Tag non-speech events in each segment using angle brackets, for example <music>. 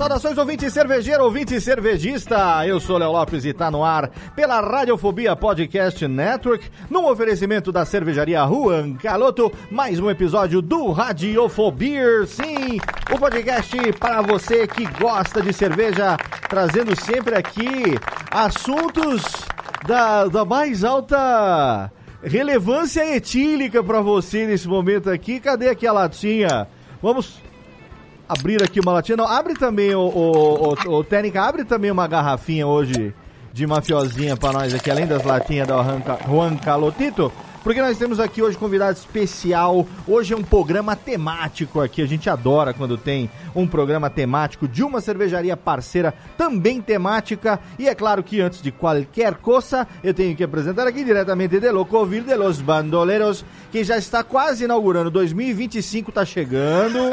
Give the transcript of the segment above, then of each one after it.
Saudações, ouvinte cervejeiro, ouvinte cervejista. Eu sou Léo Lopes e tá no ar pela Radiofobia Podcast Network, num oferecimento da cervejaria Juan Caloto, mais um episódio do Radiofobia. Sim, o podcast para você que gosta de cerveja, trazendo sempre aqui assuntos da, da mais alta relevância etílica para você nesse momento aqui. Cadê aqui a latinha? Vamos abrir aqui uma latinha. Não, abre também, o, o, o, o Técnica, abre também uma garrafinha hoje de mafiosinha pra nós aqui, além das latinhas da Juan Calotito. Porque nós temos aqui hoje convidado especial. Hoje é um programa temático aqui. A gente adora quando tem um programa temático de uma cervejaria parceira, também temática. E é claro que antes de qualquer coisa, eu tenho que apresentar aqui diretamente de Locovil de los Bandoleros, que já está quase inaugurando. 2025 está chegando.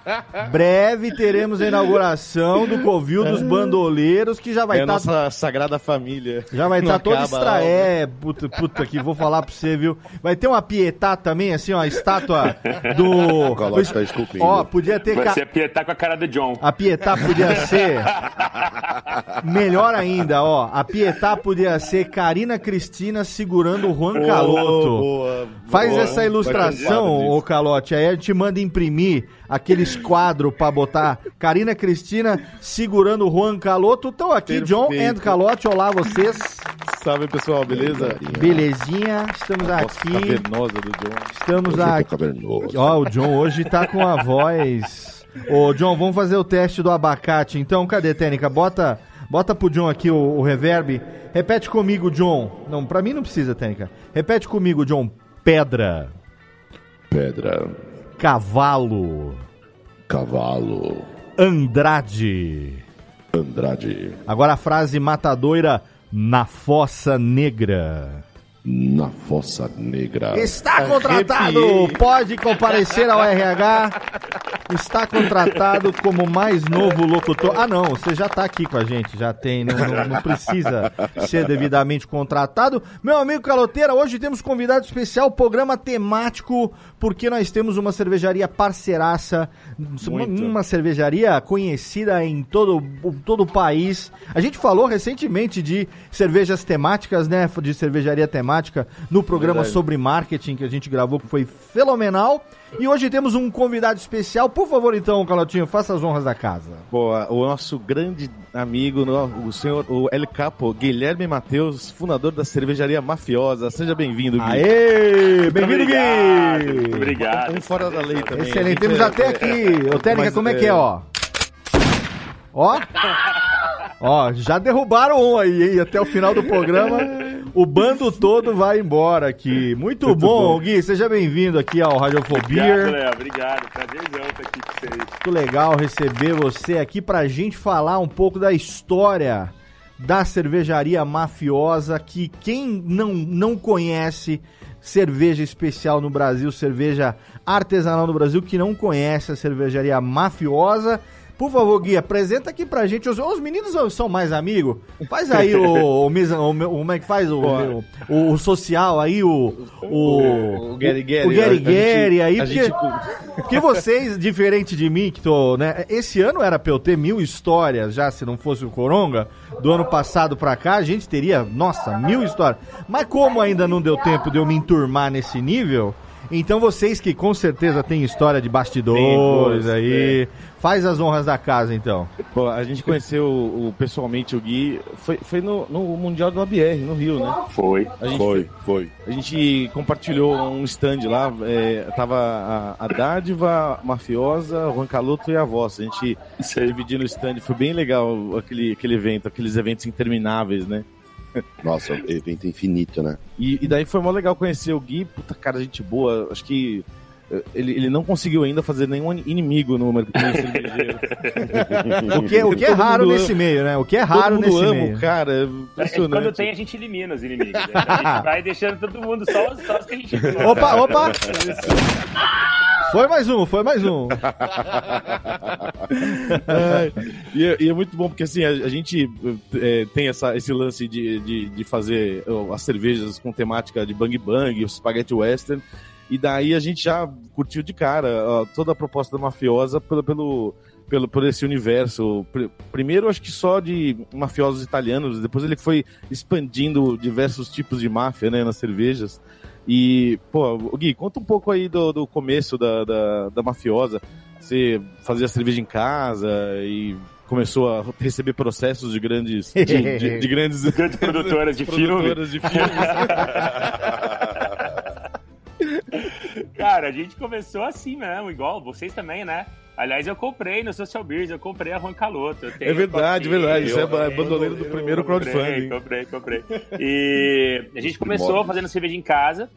<laughs> Breve teremos a inauguração do Covil dos Bandoleiros, que já vai É a estar. nossa sagrada família. Já vai estar todo acaba, extra... não. É, puta, puta que vou falar pra você, viu? Vai ter uma pietá também, assim, ó, a estátua do... <laughs> Coloca tá esculpindo. Ó, podia ter... Vai ca- ser Pietá com a cara do John. A Pietá podia ser... Melhor ainda, ó. A Pietá podia ser Karina Cristina segurando o Juan Caloto. boa, Faz boa. essa ilustração, ô. Calote, aí a gente manda imprimir aqueles quadros pra botar Karina Cristina segurando o Juan Caloto. Então aqui, John Perfeito. and Calote, olá vocês. Salve pessoal, beleza? Belezinha, estamos Voz aqui. cavernosa do John. Estamos aqui. Ó, o John hoje tá com a voz. Ô, John, vamos fazer o teste do abacate. Então, cadê, Técnica? Bota, bota pro John aqui o, o reverb. Repete comigo, John. Não, pra mim não precisa, Técnica. Repete comigo, John. Pedra, Pedra, cavalo, cavalo, Andrade. Andrade, Agora a frase matadoira na fossa negra. Na Fossa Negra. Está contratado! Arrepiei. Pode comparecer ao RH. Está contratado como mais novo locutor. Ah, não, você já está aqui com a gente, já tem, não, não- não precisa ser devidamente contratado. Meu amigo Caloteira, hoje temos convidado especial, programa temático, porque nós temos uma cervejaria parceiraça, uma, Muito. uma cervejaria conhecida em todo, todo o país. A gente falou recentemente de cervejas temáticas, né? De cervejaria temática no programa Verdade. sobre marketing que a gente gravou, que foi fenomenal. E hoje temos um convidado especial. Por favor, então, Calotinho, faça as honras da casa. Boa, o nosso grande amigo, o senhor o El Capo, Guilherme Matheus, fundador da cervejaria Mafiosa. Seja bem-vindo, Gui. Aê! Bem-vindo, Gui! obrigado. Um fora da lei também. Excelente. gente Temos é- até é- aqui. Ô, Técnica, como é que é, ó? Ó. <laughs> Ó, já derrubaram um aí, hein? Até o final do programa, <laughs> o bando todo vai embora aqui. Muito, Muito bom, bom. Gui. Seja bem-vindo aqui ao Obrigado, Radiofobia. Léo. Obrigado. Prazerzão estar aqui com vocês. Muito legal receber você aqui pra gente falar um pouco da história da cervejaria mafiosa, que quem não, não conhece cerveja especial no Brasil, cerveja artesanal no Brasil, que não conhece a cervejaria mafiosa, Por favor, Gui, apresenta aqui pra gente. Os, os meninos são mais amigos? Faz aí o, o, <laughs> mesa- o, como é que faz o, o, o social aí, o. O, Gary Gary. o Gary Gary aí, porque, gente- porque vocês, diferente de mim, que tô, né? Esse ano era pra eu ter mil histórias já, se não fosse o Coronga. Do ano passado pra cá, a gente teria, nossa, mil histórias. Mas como ainda não deu tempo de eu me enturmar nesse nível, então vocês que com certeza têm história de bastidores aí, faz as honras da casa então. Pô, a gente conheceu o, o- pessoalmente o Gui, foi, foi no, no Mundial do ABR, no Rio, né? Foi. A gente, Foi, foi. a gente compartilhou um stand lá, é, tava a, a Dádiva, a Mafiosa, o Juan Caloto e a Vossa. A gente dividindo o stand, foi bem legal aquele, aquele evento, aqueles eventos intermináveis, né? Nossa, evento infinito, né? E, e daí foi mó legal conhecer o Gui, puta cara, gente boa. Acho que ele, ele não conseguiu ainda fazer nenhum inimigo no mercado <laughs> cervejeiro. O que, o que é Todo raro nesse meio, né? O que é Todo raro mundo nesse ama meio. cara, é É, impressionante. Quando tem, a gente elimina os inimigos. né? A gente <laughs> vai deixando todo mundo só, os- só os que a gente gosta. Opa, opa! Foi mais um, foi mais um. <laughs> É, e, é, e é muito bom porque assim, a, a gente é, tem essa, esse lance de, de, de fazer ó, as cervejas com temática de bang bang, o spaghetti western, e daí a gente já curtiu de cara ó, toda a proposta da mafiosa pelo, pelo, pelo, por esse universo. Pr- Primeiro, acho que só de mafiosos italianos, depois ele foi expandindo diversos tipos de máfia né, nas cervejas. E, pô, Gui, conta um pouco aí do, do começo da, da, da mafiosa. Você fazia cerveja em casa e começou a receber processos de grandes de, de- de <laughs> grandes Grandes produtoras de <laughs> filme. produtoras de filmes. <laughs> Cara, a gente começou assim mesmo, igual vocês também, né? Aliás, eu comprei no Social Beers, eu comprei a Juan Caloto. eu tenho É verdade, copinho, verdade. Isso é comprei, bandoleiro do primeiro Comprei, crowdfunding. comprei, comprei. <laughs> E a gente começou fazendo cerveja em casa.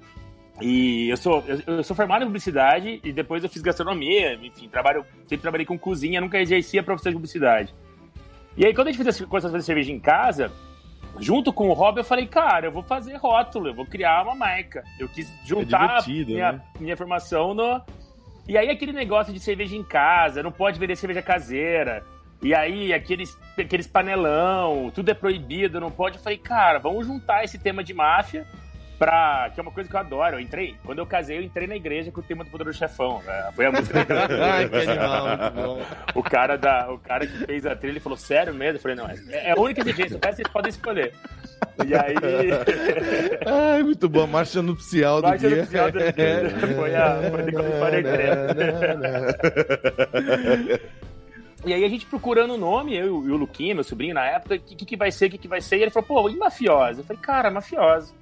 E eu sou, eu, eu sou formado em publicidade e depois eu fiz gastronomia, enfim, trabalho, sempre trabalhei com cozinha, nunca exerci a profissão de publicidade. E aí, quando a gente fez coisas de fazer cerveja em casa, junto com o Rob, eu falei, cara, eu vou fazer rótulo, eu vou criar uma marca. Eu quis juntar divertido, minha, né? minha formação no. E aí, aquele negócio de cerveja em casa, não pode vender cerveja caseira. E aí, aqueles, aqueles panelão, tudo é proibido, não pode. Eu falei, cara, vamos juntar esse tema de máfia pra. que é uma coisa que eu adoro. Eu entrei, quando eu casei, eu entrei na igreja com o tema do Poderoso Chefão. né? Foi a música da <laughs> Ai, que animal, muito bom. o cara, da, o cara que fez a trilha falou, sério mesmo? Eu falei, não, é, é a única exigência, o vocês podem escolher. E aí. <laughs> Ai, muito bom. A marcha nupcial do Marcha dia. nupcial do dia. <laughs> Foi a- foi de como parei E aí a gente procurando o nome, eu e o Luquinha, meu sobrinho na época, o que, que, que vai ser, o que, que vai ser? E ele falou, pô, e mafiosa? Eu falei, cara, mafiosa.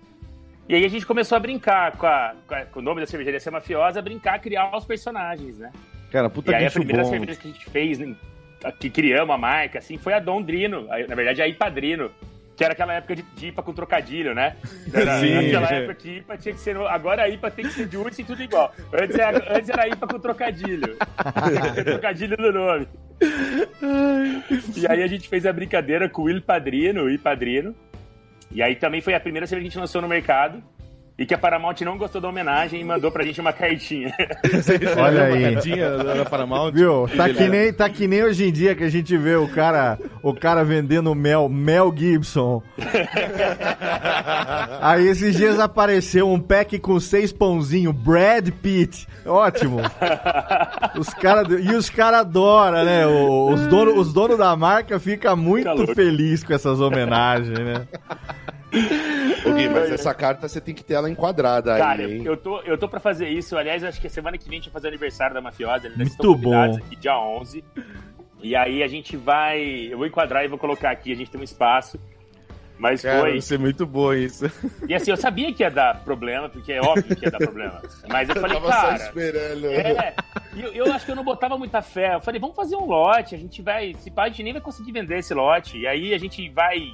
E aí a gente começou a brincar com, a- com a- com o nome da cervejaria ser mafiosa, a brincar, criar os personagens, né? Cara, puta e aí a bicho primeira bom. cerveja que a gente fez, né, que criamos a marca, assim, foi a Dom Drino. Aí, Na verdade, a Ipadrino. Que era aquela época de, de IPA com trocadilho, né? Era, Sim. Naquela época que IPA tinha que ser. Agora a IPA tem que ser de urso e tudo igual. Antes era, antes era IPA com trocadilho. <laughs> trocadilho no nome. E aí a gente fez a brincadeira com o Il Padrino, o I Padrino. E aí também foi a primeira cerveja que a gente lançou no mercado. E que a Paramount não gostou da homenagem e mandou pra gente uma cartinha. <laughs> Olha Uma aí. cartinha da Paramount. Viu? Tá que, nem, tá que nem hoje em dia que a gente vê o cara, o cara vendendo mel, Mel Gibson. <laughs> Aí esses dias apareceu um pack com seis pãozinhos, Brad Pitt. Ótimo. Os cara, e os caras adoram, né? Os donos os dono da marca ficam muito louco. felizes com essas homenagens, né? <laughs> Ô, Gui, mas essa carta você tem que ter ela enquadrada Cara, aí, hein? eu tô, eu tô pra fazer isso. Aliás, acho que semana que vem a gente vai fazer o aniversário da Mafiosa. Eles Muito estão convidados bom. aqui dia 11. E aí a gente vai... Eu vou enquadrar e vou colocar aqui. A gente tem um espaço. Mas Cara, foi... vai ser muito bom isso. E assim, eu sabia que ia dar problema, porque é óbvio que ia dar problema. Mas eu falei, Tava só cara... esperando. É, eu, eu acho que eu não botava muita fé. Eu falei, vamos fazer um lote, a gente vai. Se pá, a gente nem vai conseguir vender esse lote. E aí a gente vai.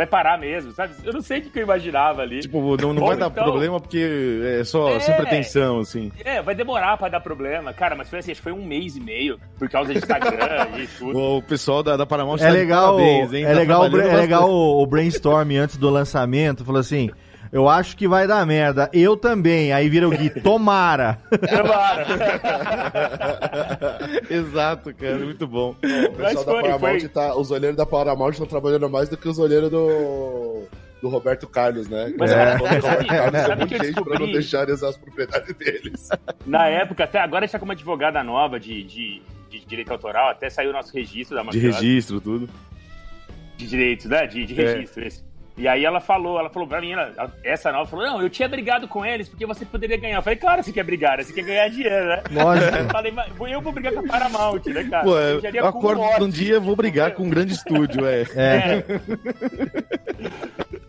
Vai parar mesmo, sabe? Eu não sei o que que eu imaginava ali. Tipo, não, não Ou vai dar então- problema porque é só É. sem pretensão, assim. É, vai demorar pra dar problema. Cara, mas foi assim, acho que foi um mês e meio, por causa de Instagram e tudo. <laughs> O pessoal da, da Paramount É tá de legal, parabéns, hein? é Tá legal, é legal o brainstorm antes do lançamento. Falou assim: eu acho que vai dar merda. Eu também. Aí vira o Gui, <laughs> tomara. Tomara. <laughs> Exato, cara, muito bom. O pessoal Mas da foi, Paramount foi. tá. Os olheiros da Paramount estão trabalhando mais do que os olheiros do. Do Roberto Carlos, né? Mas, O cara, Roberto sabe- Carlos sabe é muito gente pra não deixarem usar as propriedades deles. Na época, até agora a gente tá com uma advogada nova de, de, de direito autoral, até saiu o nosso registro da De mafiosa. registro, tudo. De direitos, né? De, de É. registro, esse. E aí ela falou, ela falou pra mim, ela- essa nova falou, não, eu tinha brigado com eles porque você poderia ganhar. Eu falei, claro, você quer brigar, né? Você quer ganhar dinheiro, né? Lógico. Eu falei, mas eu vou brigar com a Paramount, né, cara? Pô, Eu já eu acordo acumulo um dia vou brigar com um grande estúdio, é. É.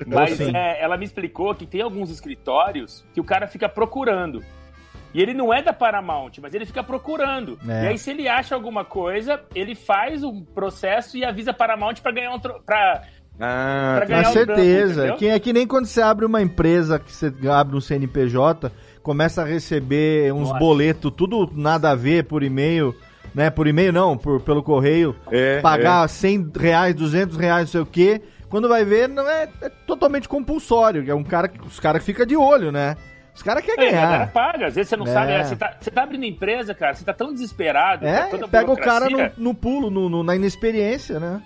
Mas Sim. é, ela me explicou que tem alguns escritórios que o cara fica procurando. E ele não é da Paramount, mas ele fica procurando. É. E aí, se ele acha alguma coisa, ele faz um processo e avisa a Paramount pra ganhar um. Tro... Ah, Pra Com certeza. entendeu? que, é que nem quando você abre uma empresa, que você abre um CNPJ, começa a receber uns boletos, tudo nada a ver por e-mail, né? Por e-mail não, por, pelo correio. é, pagar 100 reais, 200 reais, não sei o quê. Quando vai ver, não é, é totalmente compulsório. É um cara que os caras ficam de olho, né? Os caras querem a galera ganhar. paga. Às vezes você não É. sabe. Você tá, você tá abrindo empresa, cara. Você tá tão desesperado. É, tá toda pega o cara no, no pulo, no, no- na inexperiência, né?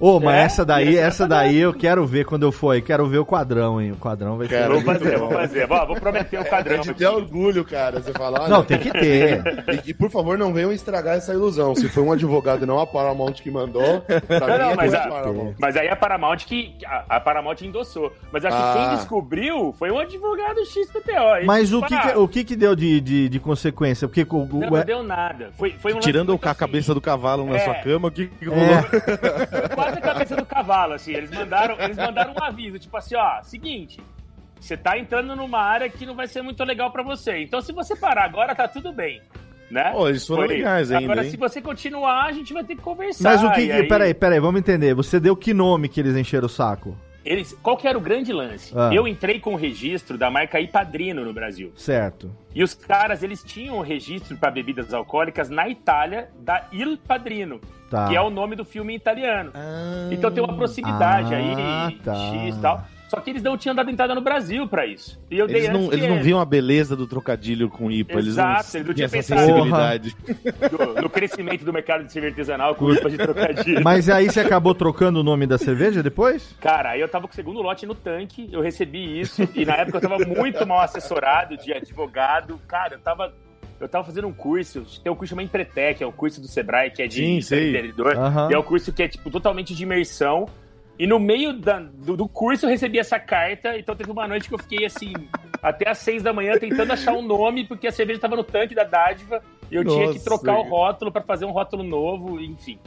Ô, mas É, essa daí, essa essa daí eu quero ver quando eu for aí. Quero ver o quadrão, hein? O quadrão vai ser. Vou fazer, vou fazer. Vou, vou prometer o É padrão. de ter orgulho, cara. Você fala, olha, Não, tem que ter. E, e, por favor, não venham estragar essa ilusão. Se foi um advogado e não a Paramount que mandou, pra Não, mim não, é mas tudo a- Paramount. Mas aí a Paramount que. A, a Paramount endossou. Mas acho Ah. que quem descobriu foi um advogado XPTO. hein? Mas o que, que- o que que deu de, de, de consequência? Porque o, o- Não, não deu nada. Foi, foi um Tirando a assim, cabeça do cavalo na É. sua cama, o que, que rolou? <laughs> Quase a cabeça do cavalo, assim. Eles mandaram, eles mandaram um aviso, tipo assim, ó, seguinte. Você tá entrando numa área que não vai ser muito legal pra você. Então, se você parar agora, tá tudo bem. Né? Pô, eles foram legais ainda, Agora, hein? se você continuar, a gente vai ter que conversar. mas o que. que aí- Peraí, peraí, vamos entender. Você deu que nome que eles encheram o saco? Eles, qual que era o grande lance? Ah. Eu entrei com o registro da marca Ipadrino no Brasil. Certo. E os caras, eles tinham o registro para bebidas alcoólicas na Itália da Il Padrino, Tá. que é o nome do filme italiano. Então tem uma proximidade Ah, aí, tá. X e tal. Só que eles não tinham dado entrada no Brasil pra isso. E eu dei Eles não, eles que não viam a beleza do trocadilho com IPA, eles não Exato, eles não tinham essa pensado. sensibilidade. do- no crescimento do mercado de cerveja artesanal com culpa de trocadilho. Mas aí você acabou trocando o nome da cerveja depois? Cara, aí eu tava com o segundo lote no tanque, eu recebi isso, e na época eu tava muito mal assessorado de advogado. Cara, eu tava. Eu tava fazendo um curso, tem um curso chamado Empretec, é o curso do Sebrae, que é de empreendedor. Aham. E é um curso que é, tipo, totalmente de imersão. E no meio da- do, do curso eu recebi essa carta, então teve uma noite que eu fiquei assim, até às seis da manhã, tentando achar um nome, porque a cerveja tava no tanque da dádiva, e eu tinha que Nossa. trocar o rótulo pra fazer um rótulo novo, enfim.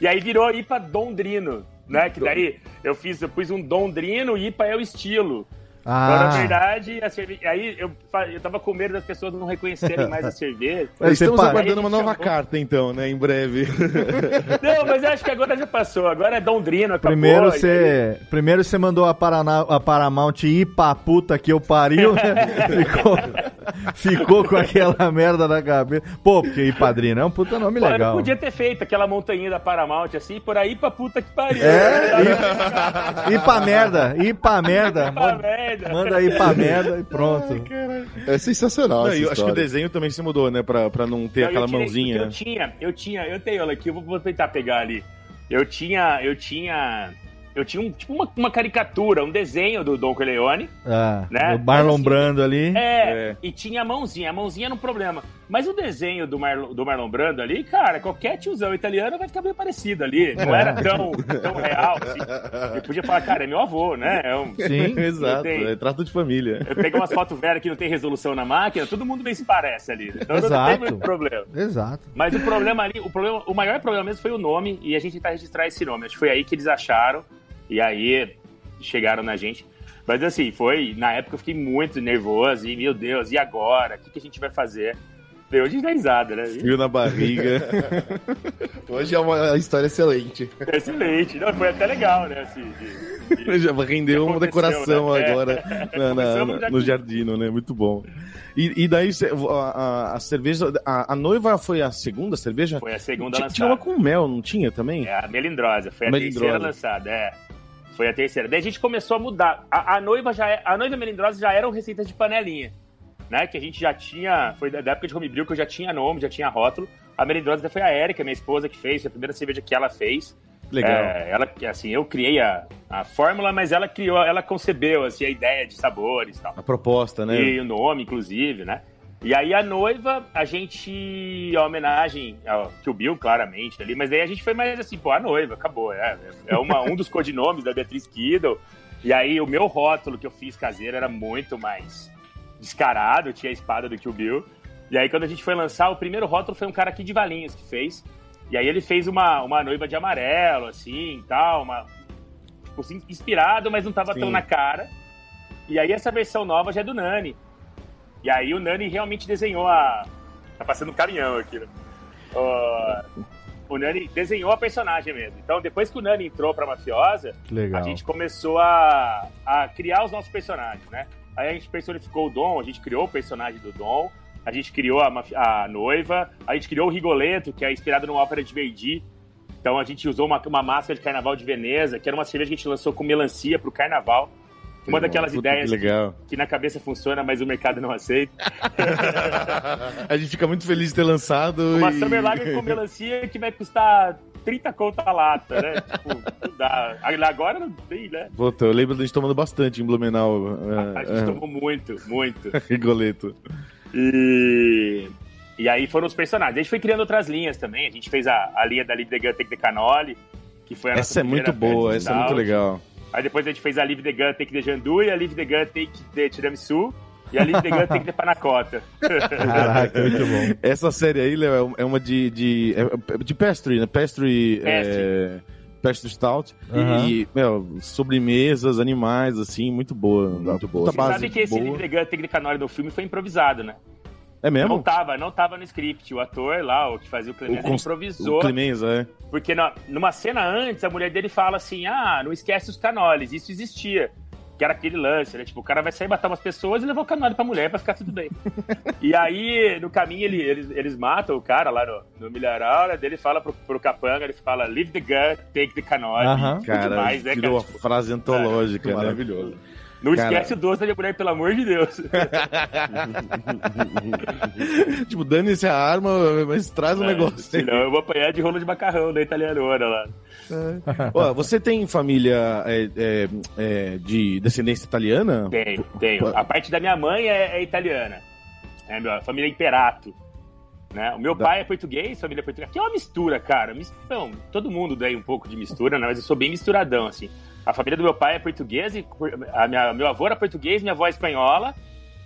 E aí virou IPA Dondrino, né? Que daí eu fiz, eu pus um Dondrino, IPA é o estilo. Agora, na Ah, verdade, a cerveja. Aí eu, eu tava com medo das pessoas não reconhecerem mais a cerveja. <laughs> Você Estamos pa- aguardando uma nova chamou- carta, então, né? Em breve. <laughs> Não, mas eu acho que agora já passou. Agora é Dondrino, acabou. primeiro e aí- você, primeiro você mandou a, Paraná, a Paramount ir pra puta que eu pariu, né? <laughs> ficou, ficou com aquela merda na cabeça. Pô, porque ir padrinho é um puta nome Pô, eu legal. podia ter feito aquela montanha da Paramount assim, por aí pra puta que pariu. É, ir pra merda, ir pra merda. Pra Manda, merda. manda aí pra merda e pronto. É sensacional. Não, essa e eu acho que o desenho também se mudou, né? Pra, pra não ter Não, aquela eu tirei- mãozinha. Eu tinha, eu tinha, eu tenho ela aqui, eu vou, vou tentar pegar ali. Eu tinha, eu tinha, eu tinha um, tipo uma, uma caricatura, um desenho do Don Corleone. Ah, Né? O Marlon assim, Brando ali. É, É. e tinha a mãozinha, a mãozinha era um problema. Mas o desenho do, Marlon, do Marlon Brando ali, cara, qualquer tiozão italiano vai ficar bem parecido ali. Não É. era tão, tão real, assim. Eu podia falar, cara, é meu avô, né? É um- Sim. Exato, tem- é trato de família. Eu peguei umas fotos velhas que não tem resolução na máquina, todo mundo bem se parece ali. Então não Exato. tem muito problema. Exato. Mas o problema ali, o, problema, o maior problema mesmo foi o nome e a gente tentar registrar esse nome. Acho que foi aí que eles acharam e aí chegaram na gente. Mas assim, foi. Na época eu fiquei muito nervoso e, meu Deus, e agora? O que, que a gente vai fazer? Hoje a gente dá risada, né? Fio na barriga. <laughs> Hoje é uma história excelente. Excelente. Não, foi até legal, né? Assim, de- de- <laughs> Já rendeu uma decoração né? É. agora <laughs> na- na- no jardino, né? Muito bom. E, e daí a, a- a cerveja. A, a noiva foi a segunda cerveja? foi a segunda Tinha, lançada. tinha uma com mel, não tinha também? É a melindrosa, foi a Melindrosa. terceira lançada, é. Foi a terceira. Daí a gente começou a mudar. A, a noiva já é, a noiva melindrosa já eram receitas de panelinha, né? Que a gente já tinha, foi da época de homebrew que eu já tinha nome, já tinha rótulo. A melindrosa foi a Erika, minha esposa, que fez, foi a primeira cerveja que ela fez. Legal. É, ela, assim, eu criei a, a fórmula, mas ela criou, ela concebeu, assim, a ideia de sabores e tal. A proposta, né? E o nome, inclusive, né? E aí a noiva, a gente, a homenagem ao Kill Bill, claramente, ali, mas daí a gente foi mais assim, pô, a noiva, acabou, é, é uma, um dos codinomes da Beatriz Kiddle, e aí o meu rótulo que eu fiz caseiro era muito mais descarado, tinha a espada do Kill Bill, e aí quando a gente foi lançar, o primeiro rótulo foi um cara aqui de Valinhos que fez, e aí ele fez uma, uma noiva de amarelo, assim, tal, uma, tipo assim, inspirado, mas não tava Sim. tão na cara, e aí essa versão nova já é do Nani, e aí o Nani realmente desenhou a. Tá passando um caminhão aqui, né? O, o Nani desenhou a personagem mesmo. Então, depois que o Nani entrou pra mafiosa, a gente começou a, a criar os nossos personagens, né? Aí a gente personificou o Dom, a gente criou o personagem do Dom, a gente criou a, a noiva, a gente criou o Rigoletto, que é inspirado numa ópera de Verdi. Então a gente usou uma, uma máscara de carnaval de Veneza, que era uma cerveja que a gente lançou com melancia pro carnaval. Uma daquelas Puta, ideias que legal. que na cabeça funciona, mas o mercado não aceita. <laughs> a gente fica muito feliz de ter lançado. Uma e... Summer Lager com <laughs> melancia que vai custar 30 conto a lata, né? <laughs> tipo, não dá. Agora não tem, né? Puta, eu lembro da gente tomando bastante em Blumenau. A É, gente é, tomou muito, muito. <laughs> Rigoleto. E... E aí foram os personagens. A gente foi criando outras linhas também. A gente fez a, a linha da Live the Gun Take the Canoli, que foi a nossa Essa é muito boa, essa é muito legal. Aí depois a gente fez a Live the Gun Take the Jandu e a Live the Gun Take the Tiramisu e a the Gun Take the Panacota. Caraca, <laughs> muito bom. Essa série aí, Léo, é uma de. de, é de pastry, né? Pastry. É, pastry Stout. Aham. E, meu, sobremesas, animais, assim, muito boa. Muito boa. Você sabe que esse Take the Canoli do filme foi improvisado, né? É Não mesmo? tava, não tava no script. O ator lá, o que fazia o Clemens, O improvisou. O Clemenza, é. Porque na- numa cena antes, a mulher dele fala assim: ah, não esquece os canoles. Isso existia. Que era aquele lance, né? Tipo, o cara vai sair matar umas pessoas e levar o canole pra mulher pra ficar tudo bem. <laughs> e aí, no caminho, ele- eles, eles matam o cara lá no, no milharal, né? Dele fala pro, pro capanga, ele fala, leave the gun, take the canole. Aham. Cara, demais, né, virou cara? a Tipo, frase antológica, né? Maravilhoso. Não cara. esquece o doce da minha mulher, pelo amor de Deus. <laughs> tipo, dane-se a arma, mas traz o um negócio. Senão eu vou apanhar de rolo de macarrão da italianona lá. Ó, você tem família é, é, é, de descendência italiana? Tenho, tenho. A parte da minha mãe é, é italiana. É, meu, a família Imperato. Né? O meu Da- pai é português, família portuguesa. Que é uma mistura, cara. Não, todo mundo tem um pouco de mistura, né? mas eu sou bem misturadão, assim. A família do meu pai é portuguesa, e a minha, meu avô era português, minha avó é espanhola,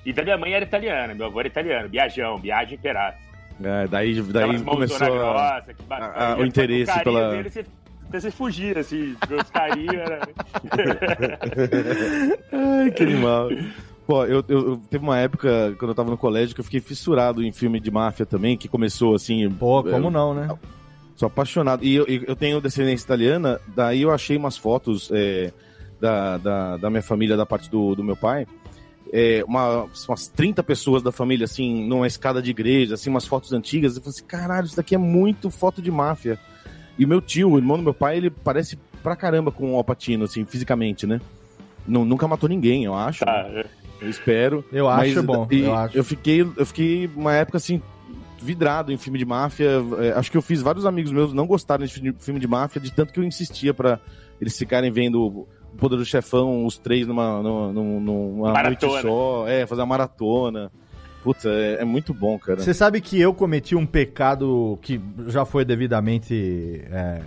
e da minha mãe era italiana. Meu avô era italiano, Biajão, Biagio Imperato. É, daí daí começou a... grossa, que a- bacana. a- o interesse pela- Dele, você, você fugir, assim, os carinhos. Era... <laughs> Ai, que animal. Pô, eu, eu, eu- teve uma época, quando eu tava no colégio, que eu fiquei fissurado em filme de máfia também, que começou assim. Pô, como eu- não, né? Sou apaixonado. E eu, eu tenho descendência italiana, daí eu achei umas fotos é, da, da, da minha família, da parte do, do meu pai. É, uma, umas 30 pessoas da família, assim, numa escada de igreja, assim, umas fotos antigas. Eu falei assim, caralho, isso daqui é muito foto de máfia. E o meu tio, o irmão do meu pai, ele parece pra caramba com o Alpatino, assim, fisicamente, né? Nu- nunca matou ninguém, eu acho. Tá, é. Eu espero. Eu acho Mas, bom, eu acho. fiquei, eu fiquei uma época assim vidrado em filme de máfia. É, acho que eu fiz vários amigos meus não gostaram de fi- filme de máfia, de tanto que eu insistia pra eles ficarem vendo o Poder do Chefão, os três numa, numa, numa noite Maratona. só, é, fazer uma maratona. Puta, é, é muito bom, cara. Você sabe que eu cometi um pecado que já foi devidamente é,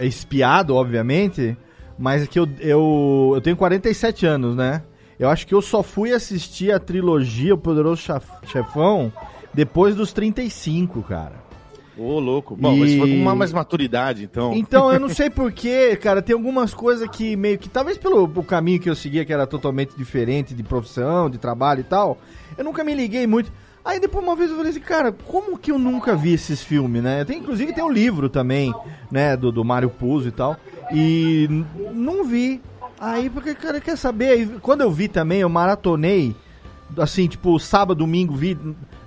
é, espiado, obviamente, mas é que eu, eu, eu tenho 47 anos, né? Eu acho que eu só fui assistir a trilogia O Poderoso Chefão depois dos 35, cara. Ô, louco. Bom, E- mas foi com uma mais maturidade, então. Então, eu não <laughs> sei porquê, cara, tem algumas coisas que meio que, talvez pelo o caminho que eu seguia, que era totalmente diferente de profissão, de trabalho e tal, eu nunca me liguei muito. Aí depois uma vez eu falei assim, cara, como que eu nunca vi esses filmes, né? Tem, inclusive tem o livro também, né, do, do Mário Puzo e tal, e não vi. Aí, porque, cara, quer saber? Aí, quando eu vi também, eu maratonei, assim, tipo, sábado, domingo, vi,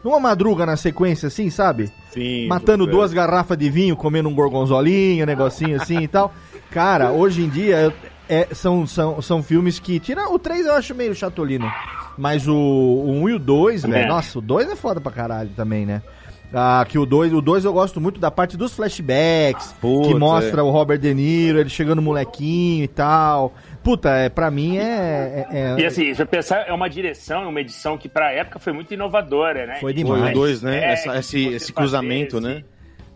numa madruga na sequência, assim, sabe? Sim. matando duas garrafas de vinho, comendo um gorgonzolinho, um negocinho assim e tal. Cara, hoje em dia, é, são, são, são filmes que. Tira o 3 eu acho meio chatolino. Mas o, o 1 e o 2, velho. É. Nossa, o 2 é foda pra caralho também, né? Ah, que o 2, o 2 eu gosto muito da parte dos flashbacks, Putz, que mostra é. o Robert De Niro, ele chegando molequinho e tal. Puta, é, pra mim é. é- é- E assim, se eu pensar, é uma direção, é uma edição que pra época foi muito inovadora, né? Foi E demais. Foi o dois, né? é, Essa- esse, esse fazer cruzamento, esse- né?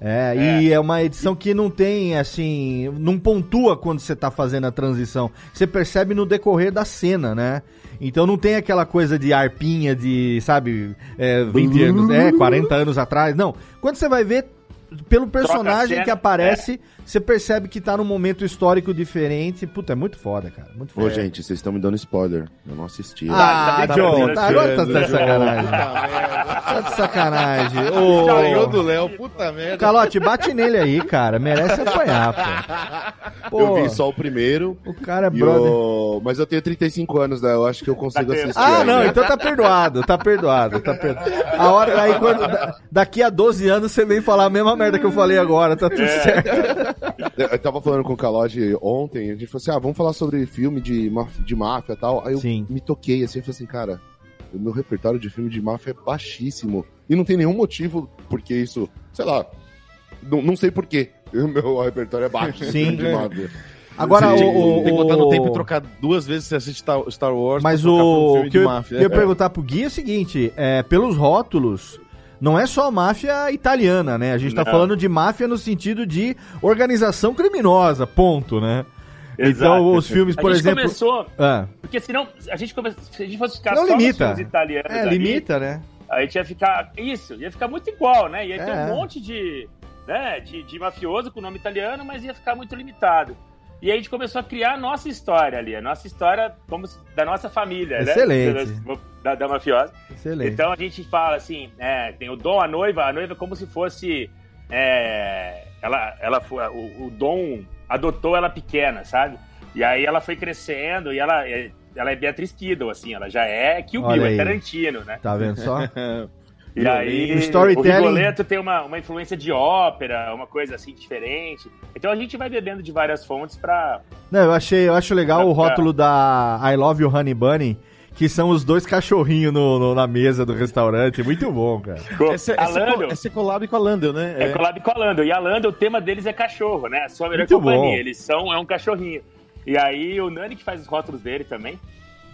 É, e é uma edição que não tem, assim, não pontua quando você tá fazendo a transição. Você percebe no decorrer da cena, né? Então não tem aquela coisa de arpinha de, sabe, é, 20 anos, é, 40 anos atrás. Não. Quando você vai ver, pelo personagem cena, que aparece, você percebe que tá num momento histórico diferente. Puta, é muito foda, cara. Muito foda. Ô, gente, vocês estão me dando spoiler. Eu não assisti. Ah, tá John, brincando, tá, agora tá de sacanagem. Tá de sacanagem. Ô, Ganhou do Léo, puta merda. Calote, bate nele aí, cara. Merece apanhar, pô. eu Pô, vi só o primeiro. O cara é brother. o- Mas eu tenho 35 anos, né? Eu acho que eu consigo Tá assistir. Ah, não, ainda. então tá perdoado, tá perdoado, tá perdoado. A hora aí, quando, da- daqui a 12 anos, você vem falar a mesma merda que eu falei agora, tá tudo certo. Eu eu tava falando com o Calote ontem, a gente falou assim: ah, vamos falar sobre filme de, de máfia e tal. Aí eu Sim. me toquei assim, eu falei assim, cara, o meu repertório de filme de máfia é baixíssimo. E não tem nenhum motivo porque isso, sei lá, não, não sei porquê. <laughs> O meu repertório é baixo Sim. de máfia. Agora, Sim, o, o, Tem que botar no tempo e trocar duas vezes você assiste Star Star Wars. Mas um o filme que de eu máfia. ia perguntar pro Gui é o seguinte: é, pelos rótulos, não é só máfia italiana, né? A gente tá Não. falando de máfia no sentido de organização criminosa, ponto, né? Exato. Então, os filmes, A por gente exemplo. começou, Ah, porque senão, a gente come... se a gente fosse ficar não só nos limita. filmes italianos É, ali, limita, né? a gente ia ficar, isso, ia ficar muito igual, né? Ia ter É. um monte de, né, de, de mafioso com nome italiano, mas ia ficar muito limitado. E aí a gente começou a criar a nossa história ali, a nossa história como se- da nossa família, Excelente. né? Da, da mafiosa. Excelente. Então a gente fala assim, é, tem o Dom, a noiva, a noiva como se fosse. é, ela, ela foi, o, o Dom adotou ela pequena, sabe? E aí ela foi crescendo e ela, é- ela é Beatriz Kiddo, assim, ela já é Kill Bill, é Tarantino, né? Tá vendo só? <laughs> E aí O storytelling- o Rigoletto tem uma, uma influência de ópera, uma coisa assim diferente. Então a gente vai bebendo de várias fontes pra. Não, eu achei, eu acho legal Pra o rótulo da I Love You Honey Bunny, que são os dois cachorrinhos no, no- na mesa do restaurante. Muito bom, cara. Essa, a essa, Lando- essa collab com a Landel, né? É collab com a Lando. E a Lando, o tema deles é cachorro, né? A sua melhor Muito companhia. bom. Eles são, é um cachorrinho. E aí o Nani que faz os rótulos dele também.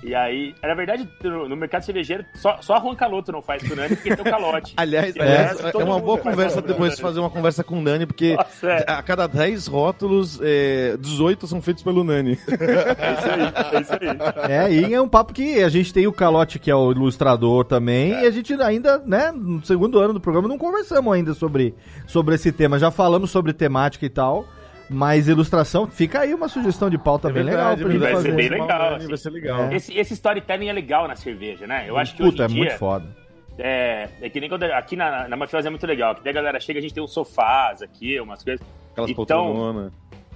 E aí, na verdade, no, no mercado cervejeiro, só, só a Juan Caloto não faz pro Nani porque tem o calote. <laughs> Aliás, aliás, o resto, é, todo uma boa conversa depois né? fazer uma conversa com o Nani, porque Nossa, é. a cada 10 rótulos, é, 18 são feitos pelo Nani. <laughs> É isso aí, é isso aí. É, e é um papo que a gente tem o Calote, que é o ilustrador também, e a gente ainda, né, no segundo ano do programa, não conversamos ainda sobre, sobre esse tema. Já falamos sobre temática e tal, mas ilustração, fica aí uma sugestão de pauta bem legal pra gente vai ser fazer. bem legal, Vai assim. ser legal. É. Esse, esse storytelling é legal na cerveja, né? Eu acho que Puta, é hoje em muito dia, foda. é, é que nem quando aqui na, na Mafiosa é muito legal, que daí a galera chega, a gente tem uns sofás aqui, umas coisas. Aquelas Então, poltrononas.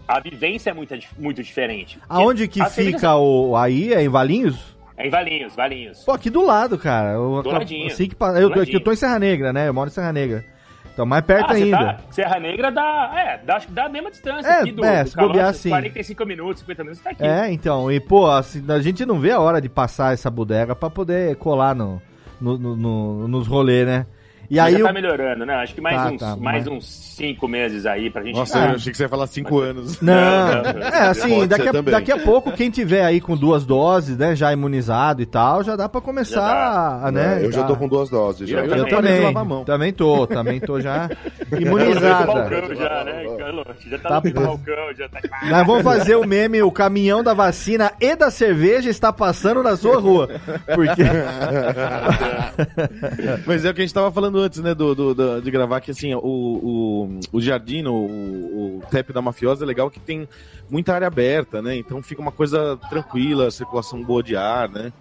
A vivência é muito, muito diferente. Aonde que cerveja fica o. Aí é em Valinhos? É em Valinhos, Valinhos. Pô, aqui do lado, cara. Eu, Do ladinho. Assim que, eu, Do ladinho. eu tô em Serra Negra, né? Eu moro em Serra Negra. Então, mais perto Ah, ainda. tá- Serra Negra dá, é, dá, acho que dá a mesma distância É, aqui do, é, do se bobear, Calote, sim. 45 minutos, 50 minutos, tá aqui. É, então, e pô, assim, a gente não vê a hora de passar essa bodega pra poder colar no, no, no- no- nos rolês, né? E Mas aí já eu, tá melhorando, né? Acho que mais, Tá, uns, tá, mais mas- uns 5 meses aí pra gente... Nossa, Ah. eu achei que você ia falar 5 anos. Não, Não, não, é assim, daqui a, daqui a pouco, quem tiver aí com duas doses, né, já imunizado e tal, já dá pra começar, a, né? Eu já tô com duas doses. Já. Eu Eu também. Também, lavar a mão. também tô, também tô já <laughs> Do imunizada. balcão já, né, Carlos? Já tá, Tá no balcão, já tá... Nós vamos fazer o meme, o caminhão da vacina e da cerveja está passando na sua rua. Porque. <laughs> Mas é o que a gente tava falando antes, né, do, do- do- de gravar, que assim, o, o, o Jardim, o, o tap da Mafiosa é legal que tem muita área aberta, né? Então fica uma coisa tranquila, circulação boa de ar, né?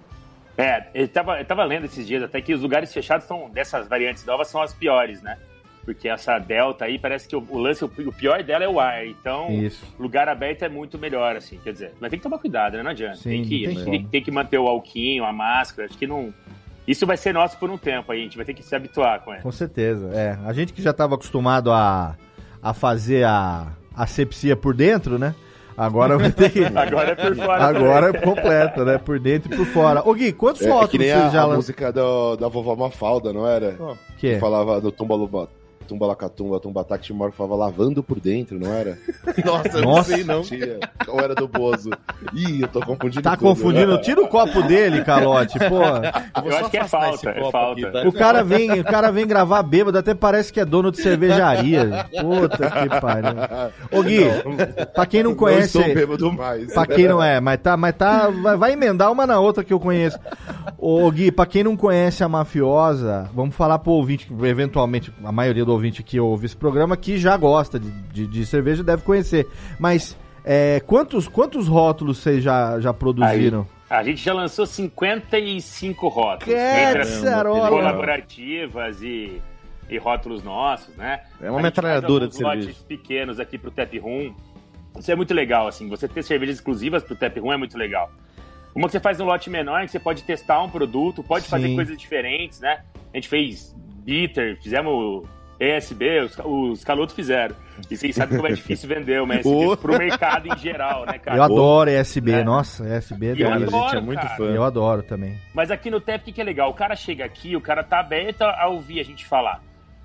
É, eu tava, eu tava lendo esses dias até que os lugares fechados são, dessas variantes novas são as piores, né? Porque essa Delta aí parece que o, o lance, o, o pior dela é o ar. Então, Isso. lugar aberto é muito melhor, assim. Quer dizer, mas tem que tomar cuidado, né? Não adianta. Sim, tem, que, tem tem que manter o alquinho, a máscara. Acho que não. Isso vai ser nosso por um tempo aí. A gente vai ter que se habituar com ela. Com certeza, é. A gente que já estava acostumado a, a fazer a asepsia por dentro, né? Agora vai ter que. <laughs> Agora é por fora. Agora é completa, né? Por dentro e por fora. Ô Gui, quantos É, é rótulos que nem você a, já a lançou? música do- da vovó Mafalda, não era? Que? Que falava do Tumbaluba. Tumbalacatumba, Tumbatá, que Timor falava lavando por dentro, não era? <laughs> Nossa, eu não sei não. Ou era do Bozo? Ih, eu tô confundindo Tá tudo, né? confundindo? Tira o copo dele, calote, pô. Eu acho que é falta, é falta. tá? O cara vem, o cara vem gravar bêbado, até parece que é dono de cervejaria. Puta que pariu. Ô Gui, pra quem não Não conhece, estou bêbado mais. pra quem não é, mas tá, mas tá, vai, vai emendar uma na outra que eu conheço. Ô Gui, pra quem não conhece a mafiosa, vamos falar pro ouvinte, que eventualmente a maioria do ouvinte que ouve esse programa que já gosta de, de, de cerveja deve conhecer. Mas é, quantos, quantos rótulos vocês já, já produziram? A gente já lançou 55 rótulos. Entre as Caçarola. colaborativas e, e rótulos nossos, né? É uma A gente metralhadora faz de cerveja. lotes pequenos aqui pro Tap Room. Isso é muito legal, assim. Você ter cervejas exclusivas pro Tap Room é muito legal. Uma que você faz um lote menor, que você pode testar um produto, pode fazer Sim. coisas diferentes, né? A gente fez bitter, fizemos ESB, os, os calotos fizeram. E vocês sabem como é difícil vender uma ESB Oh. pro mercado em geral, né, cara? Eu adoro ESB, É. nossa, ESB é Eu delícia. a gente é muito cara. fã. Eu adoro também. Mas aqui no TEP, o que, que é legal? O cara chega aqui, o cara tá aberto a ouvir a gente falar.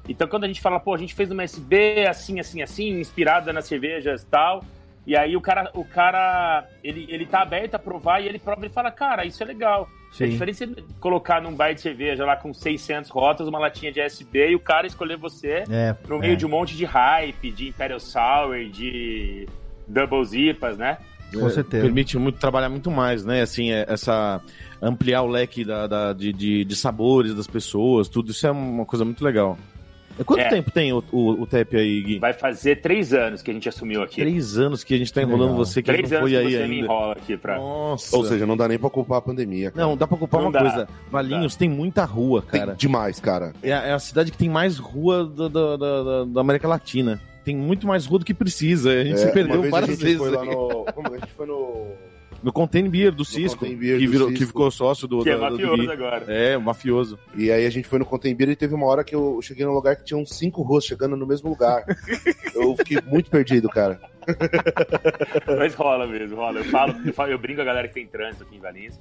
Então, quando a gente fala, pô, a gente fez uma SB assim, assim, assim, inspirada nas cervejas e tal. E aí o cara, o cara ele, ele tá aberto a provar e ele prova e fala, cara, isso é legal. É Sim. diferente você colocar num bar de cerveja lá com 600 rótulos, uma latinha de SB e o cara escolher você É, no meio é. de um monte de hype, de Imperial Sour, de Double Zipas, né? Com certeza. Permite muito trabalhar muito mais, né? Assim, é- essa ampliar o leque da, da- de, de, de sabores das pessoas, tudo isso é uma coisa muito legal. E Quanto É. tempo tem o, o, o TEP aí, Gui? Vai fazer três anos que a gente assumiu aqui. Três anos que a gente tá enrolando legal. você, que Três não anos foi que aí você me ainda. enrola aqui pra... Nossa. Ou seja, não dá nem pra culpar a pandemia, cara. não, dá pra culpar Não uma dá. coisa. Valinhos tem muita rua, Tem cara. demais, cara. É, a- é a cidade que tem mais rua da, da, da- da- da América Latina. Tem muito mais rua do que precisa. A gente É, se perdeu várias a gente vezes. Foi lá no... Como? A gente foi no... No Contain Beer do Cisco, Contain Beer que, do virou, que Cisco. ficou sócio do, Que é da- do mafioso Gui. agora. É, o mafioso. E aí a gente foi no Contembira e teve uma hora que eu cheguei num lugar que tinha uns cinco ruas chegando no mesmo lugar. <laughs> eu fiquei muito perdido, cara. Mas rola mesmo, rola. Eu falo, eu, falo, eu brinco com a galera que tem trânsito aqui em Valinhos.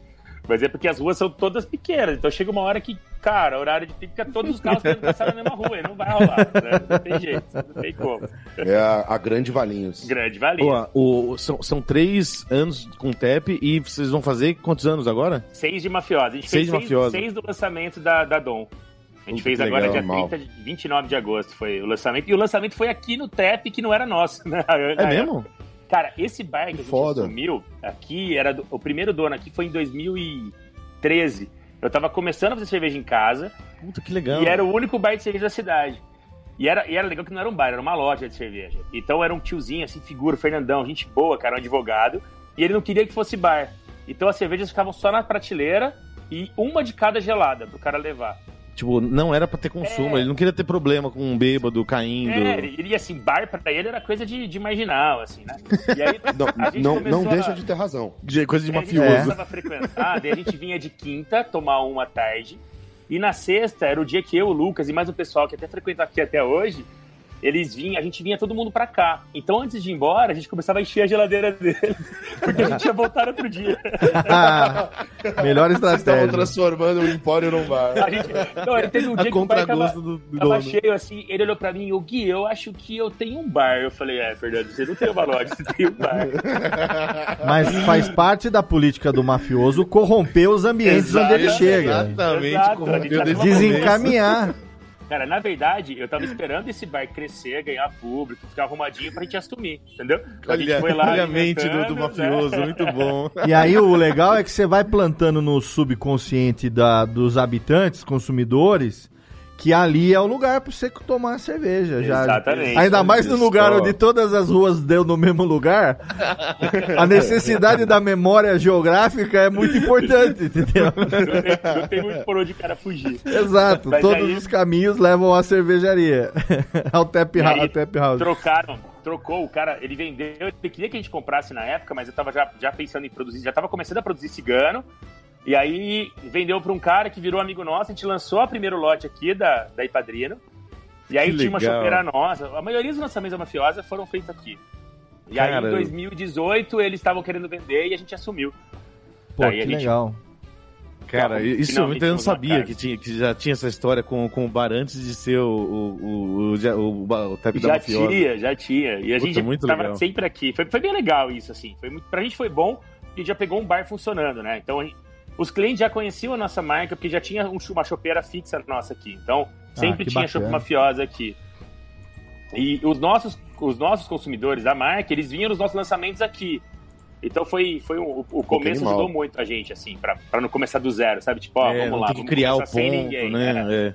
Mas é porque as ruas são todas pequenas. Então chega uma hora que, cara, horário de pico, fica todos os carros querendo passar na mesma rua. E não vai rolar. né? Não tem jeito, não tem como. É a, a Grande Valinhos. Grande Valinhos. Pô, o, são, são três anos com o TEP e vocês vão fazer quantos anos agora? Seis de mafiosa. A gente Seis fez de seis, mafiosa. seis do lançamento da, da Dom. A gente fez que agora legal, dia mal. 30 de, 29 de agosto foi o lançamento. E o lançamento foi aqui no TEP, que não era nosso, né? É mesmo? Cara, esse bar que a gente Foda. assumiu aqui, era do- o primeiro dono aqui foi em 2013. Eu tava começando a fazer cerveja em casa Puta que legal. e era o único bar de cerveja da cidade. E era, e era legal que não era um bar, era uma loja de cerveja. Então era um tiozinho, assim, figura, Fernandão, gente boa, cara, um advogado. E ele não queria que fosse bar. Então as cervejas ficavam só na prateleira e uma de cada gelada pro cara levar. Tipo, não era pra ter consumo, É. ele não queria ter problema com um bêbado caindo. É, ele, ele, assim, bar pra ele era coisa de, de marginal, assim, né? E aí Não, <laughs> a não, não a- deixa de ter razão. De- Coisa de Aí A gente mafioso. a frequentar, daí a gente vinha de quinta tomar uma à tarde. E na sexta era o dia que eu, o Lucas e mais um pessoal que até frequenta aqui até hoje, eles vinham, a gente vinha todo mundo pra cá. Então antes de ir embora, a gente começava a encher a geladeira dele, <laughs> porque a gente ia voltar outro dia. <laughs> Melhor Vocês estavam estratégia. transformando o empório num bar. A gente, não, ele teve um A dia que o bar tava, contragosto do, do tava dono. cheio assim, ele olhou pra mim, o Gui, eu acho que eu tenho um bar. Eu falei, é, Fernando, você não tem uma loja, você tem um bar. <laughs> Mas faz parte da política do mafioso corromper os ambientes Exato, onde ele chega. Exatamente, a tá começo. Desencaminhar. Cara, na verdade, eu tava esperando esse bar crescer, ganhar público, ficar arrumadinho pra gente assumir, entendeu? A gente Olha, foi lá olha a mente do, do alimentando, mafioso, né? muito bom. E aí o legal é que você vai plantando no subconsciente da, dos habitantes, consumidores, que ali é o lugar pra você tomar cerveja. Já. Exatamente. Ainda mais no lugar onde todas as ruas deu no mesmo lugar. A necessidade da memória geográfica é muito importante, entendeu? Não tem, não tem muito por onde o cara fugir. Exato. Mas Todos aí- os caminhos levam à cervejaria. <laughs> ao tap, E aí, tap house. Trocaram, trocou o cara, ele vendeu, ele queria que a gente comprasse na época, mas eu tava já, já pensando em produzir, já tava começando a produzir cigano. E aí vendeu pra um cara que virou amigo nosso, a gente lançou o primeiro lote aqui da, da Ipadrino. E aí Que tinha uma legal. chopeira nossa. A maioria dos lançamentos da mafiosa foram feitos aqui. E aí, em 2018, eles estavam querendo vender e a gente assumiu. Pô, Daí que gente- legal. Cara, Então, isso finalmente eu não sabia que, tinha, que já tinha essa história com, com o bar antes de ser o, o, o, o, já- o, o tap da Já mafiosa. tinha, já tinha. E a Puta, gente muito tava legal. sempre aqui. Foi, foi bem legal isso, assim. Foi muito, pra gente foi bom, porque já pegou um bar funcionando, né? Então, a gente- os clientes já conheciam a nossa marca, porque já tinha um, uma chopeira fixa nossa aqui. Então, sempre que tinha bacana. chopp mafiosa aqui. E os nossos, os nossos consumidores da marca, eles vinham nos nossos lançamentos aqui. Então foi, foi um- o começo animal. ajudou muito a gente, assim, pra, pra não começar do zero, sabe? Tipo, ó, É, vamos lá, tem que vamos criar o ponto, ninguém, né? é. É.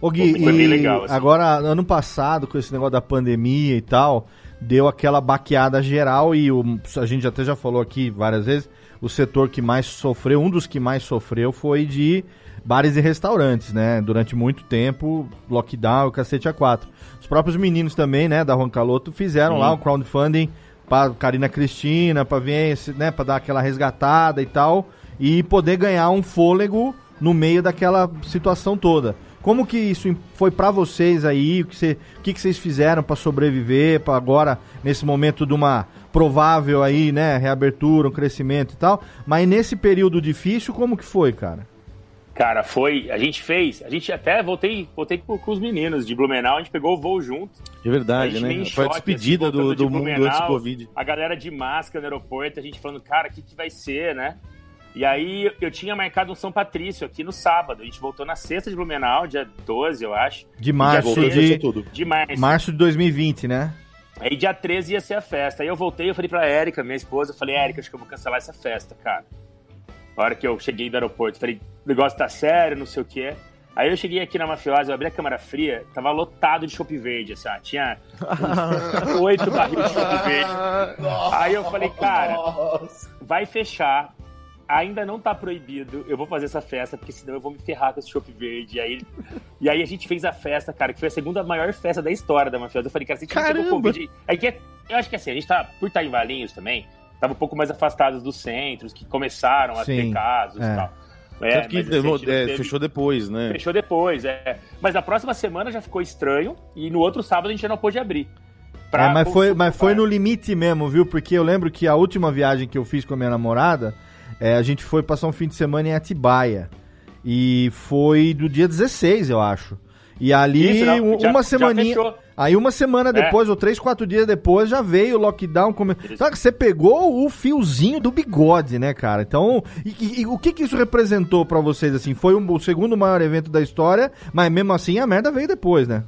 Ô Gui, Foi bem e legal, assim. agora, ano passado, com esse negócio da pandemia e tal, deu aquela baqueada geral e o, a gente até já falou aqui várias vezes, o setor que mais sofreu, um dos que mais sofreu foi de bares e restaurantes, né? Durante muito tempo, lockdown, cacete a quatro. Os próprios meninos também, né, da Juan Caloto, fizeram lá um crowdfunding pra Karina Cristina, pra ver, né, pra dar aquela resgatada e tal, e poder ganhar um fôlego no meio daquela situação toda. Como que isso foi pra vocês aí? O que, cê- o que, que vocês fizeram pra sobreviver, para agora nesse momento de uma provável aí, né, reabertura, um crescimento e tal? Mas nesse período difícil, como que foi, cara? Cara, foi. A gente fez. A gente até voltei, voltei com, com os meninos de Blumenau, a gente pegou o voo junto. É A verdade, né? Foi a choque, despedida assim, do, do de mundo Blumenau, antes do Covid. A galera de máscara no aeroporto, a gente falando, cara, o que, que vai ser, né? E aí eu tinha marcado um São Patrício aqui no sábado. A gente voltou na sexta de Blumenau, dia 12, eu acho. De março de. De março. março de 2020, né? Aí dia 13 ia ser a festa. Aí eu voltei, eu falei pra Érica, minha esposa, eu falei, Érica, acho que eu vou cancelar essa festa, cara. A hora que eu cheguei do aeroporto, falei, o negócio tá sério, não sei o quê. Aí eu cheguei aqui na Mafiosa, eu abri a câmera fria, tava lotado de chopp verde, assim, ó, tinha <laughs> oito barris de chopp verde. Aí eu falei, cara, vai fechar, ainda não tá proibido, eu vou fazer essa festa, porque senão eu vou me ferrar com esse chopp verde. E aí, e aí a gente fez a festa, cara, que foi a segunda maior festa da história da Mafiosa. Eu falei, cara, se a gente não pegou! Covid... É que, eu acho que assim, a gente tá, por estar em Valinhos também, tava um pouco mais afastados dos centros, que começaram a Sim, ter casos é. e tal. É, Tanto que assim, demorou- é, teve- fechou depois, né? Fechou depois, é. Mas na próxima semana já ficou estranho e no outro sábado a gente já não pôde abrir. É, mas foi, mas foi no limite mesmo, viu? Porque eu lembro que a última viagem que eu fiz com a minha namorada, é, a gente foi passar um fim de semana em Atibaia. E foi do dia 16, eu acho. E ali, Isso, não, já- uma semaninha. Aí uma semana É. depois, ou três, quatro dias depois, já veio o lockdown. Come... Sabe que você pegou o fiozinho do bigode, né, cara? Então, e, e- e o que que isso representou pra vocês, assim? Foi um- o segundo maior evento da história, mas mesmo assim a merda veio depois, né?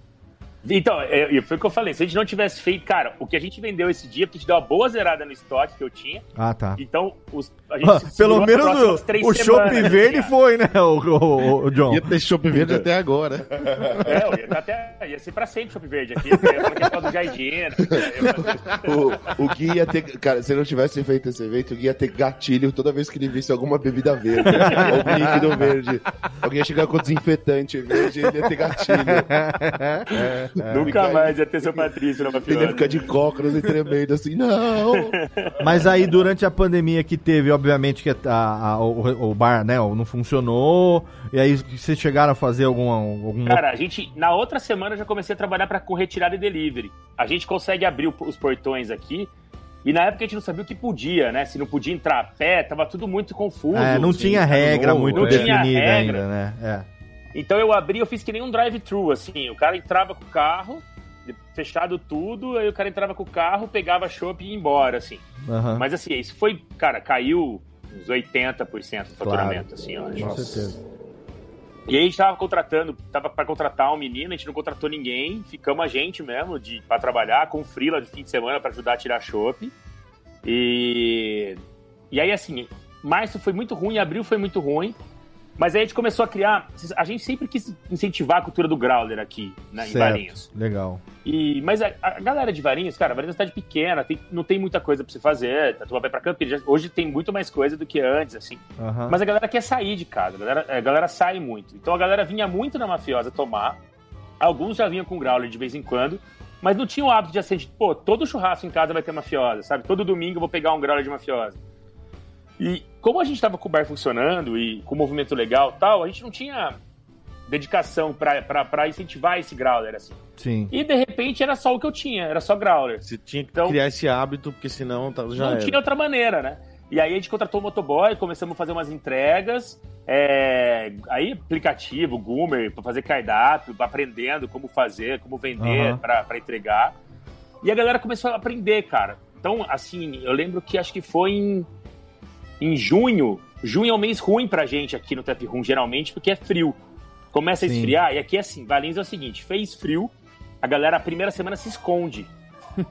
Então, é, é, foi o que eu falei. Se a gente não tivesse feito, cara, o que a gente vendeu esse dia, porque a gente deu uma boa zerada no estoque que eu tinha. Ah, tá. Então, os, a gente se Pelo menos o, três o chopp verde <laughs> foi, né, o, o, o John? Ia ter chopp verde até agora. É, eu ia, até, ia ser pra sempre chopp verde aqui. falei que do jardim. <laughs> O, o Gui ia ter. Cara, se não tivesse feito esse evento, o Gui ia ter gatilho toda vez que ele visse alguma bebida verde. ou líquido verde. Alguém ia chegar com desinfetante verde ele ia ter gatilho. <laughs> Nunca mais ia ter seu Patrício na Ele ia Mafiosa. ficar de cócoras e tremendo assim, não! <laughs> Mas aí, durante a pandemia que teve, obviamente, que a- a- o, o bar, né, não funcionou. E aí, vocês chegaram a fazer algum... algum... Cara, a gente, na outra semana, eu já comecei a trabalhar pra, com retirada e delivery. A gente consegue abrir o- os portões aqui. E na época a gente não sabia o que podia, né? Se não podia entrar a pé, tava tudo muito confuso. É, não assim, tinha ano regra novo, muito não tinha definida regra. ainda, né? É. Então eu abri, eu fiz que nem um drive-thru, assim. O cara entrava com o carro, fechado tudo, aí o cara entrava com o carro, pegava chopp e ia embora, assim. Aham. Mas assim, isso foi, cara, caiu uns 80% do faturamento, assim, eu acho. Com certeza. E aí a gente tava contratando, tava pra contratar um menino, a gente não contratou ninguém, ficamos a gente mesmo de, pra trabalhar com frila de fim de semana pra ajudar a tirar chopp. E, e aí, assim, março foi muito ruim, abril foi muito ruim. Mas aí a gente começou a criar. A gente sempre quis incentivar a cultura do Growler aqui, né, em Certo. Valinhos. Legal. E, mas a, a galera de Varinhos, cara, Varinhos é uma cidade pequena, tem- não tem muita coisa pra você fazer. A turma vai pra Campinas. Hoje tem muito mais coisa do que antes, assim. Mas a galera quer sair de casa, a galera, a galera sai muito. Então a galera vinha muito na mafiosa tomar. Alguns já vinham com growler de vez em quando, mas não tinha o hábito de assim, de, pô, todo churrasco em casa vai ter mafiosa, sabe? Todo domingo eu vou pegar um growler de mafiosa. E como a gente tava com o bar funcionando e com o movimento legal e tal, a gente não tinha dedicação pra incentivar esse growler, assim. Sim. E de repente era só o que eu tinha, era só growler. Você tinha que Então- criar esse hábito, porque senão tá- já não era. tinha outra maneira, né? E aí a gente contratou o motoboy, começamos a fazer umas entregas, é, aí aplicativo, Goomer, para fazer cardápio, aprendendo como fazer, como vender pra para entregar. E a galera começou a aprender, cara. Então, assim, eu lembro que acho que foi em, em junho. Junho é um mês ruim pra gente aqui no Tap Room, geralmente, porque é frio. Começa a Sim. esfriar, e aqui é assim, Valinhos é o seguinte, fez frio, a galera a primeira semana se esconde.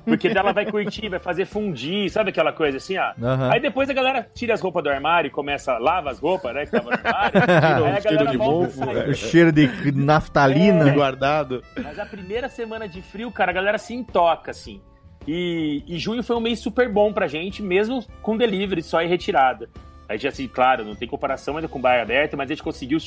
Porque dela vai curtir, vai fazer fundir, sabe aquela coisa assim, ó? Aham. Aí depois a galera tira as roupas do armário e começa, lava as roupas, né, que tava no armário. <laughs> aí a cheiro galera de volta mofo, a sair. O cheiro de naftalina. É. guardado. Mas a primeira semana de frio, cara, a galera se intoca, assim. E, e junho foi um mês super bom pra gente, mesmo com delivery só e retirada. A gente, assim, claro, não tem comparação ainda com bar aberto, mas a gente conseguiu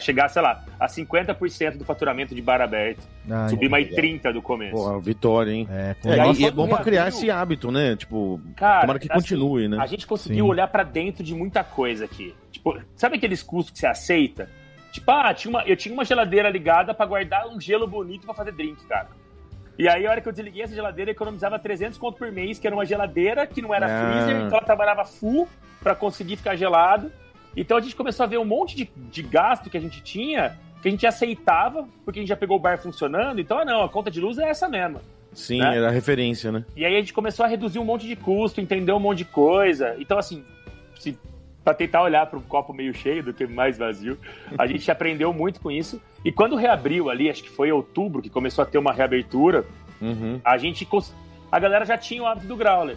chegar, sei lá, a 50% do faturamento de bar aberto. Ah, Subir mais legal. 30% do começo. Pô, vitória, hein? É, com É, e é bom pra criar esse hábito, né? Tipo, Cara, tomara que assim, continue, né? A gente conseguiu Sim. olhar pra dentro de muita coisa aqui. Tipo, sabe aqueles custos que você aceita? Tipo, ah, tinha uma, eu tinha uma geladeira ligada pra guardar um gelo bonito pra fazer drink, cara. E aí, a hora que eu desliguei essa geladeira, eu economizava 300 conto por mês, que era uma geladeira que não era Ah. freezer, então ela trabalhava full pra conseguir ficar gelado. Então a gente começou a ver um monte de, de gasto que a gente tinha, que a gente aceitava, porque a gente já pegou o bar funcionando. Então, ah, não, a conta de luz é essa mesmo. Sim, né? era a referência, né? E aí a gente começou a reduzir um monte de custo, entender um monte de coisa. Então, assim, se, pra tentar olhar para um copo meio cheio do que mais vazio, a gente aprendeu muito com isso. E quando reabriu ali, acho que foi em outubro que começou a ter uma reabertura, Uhum. a gente. A galera já tinha o hábito do growler.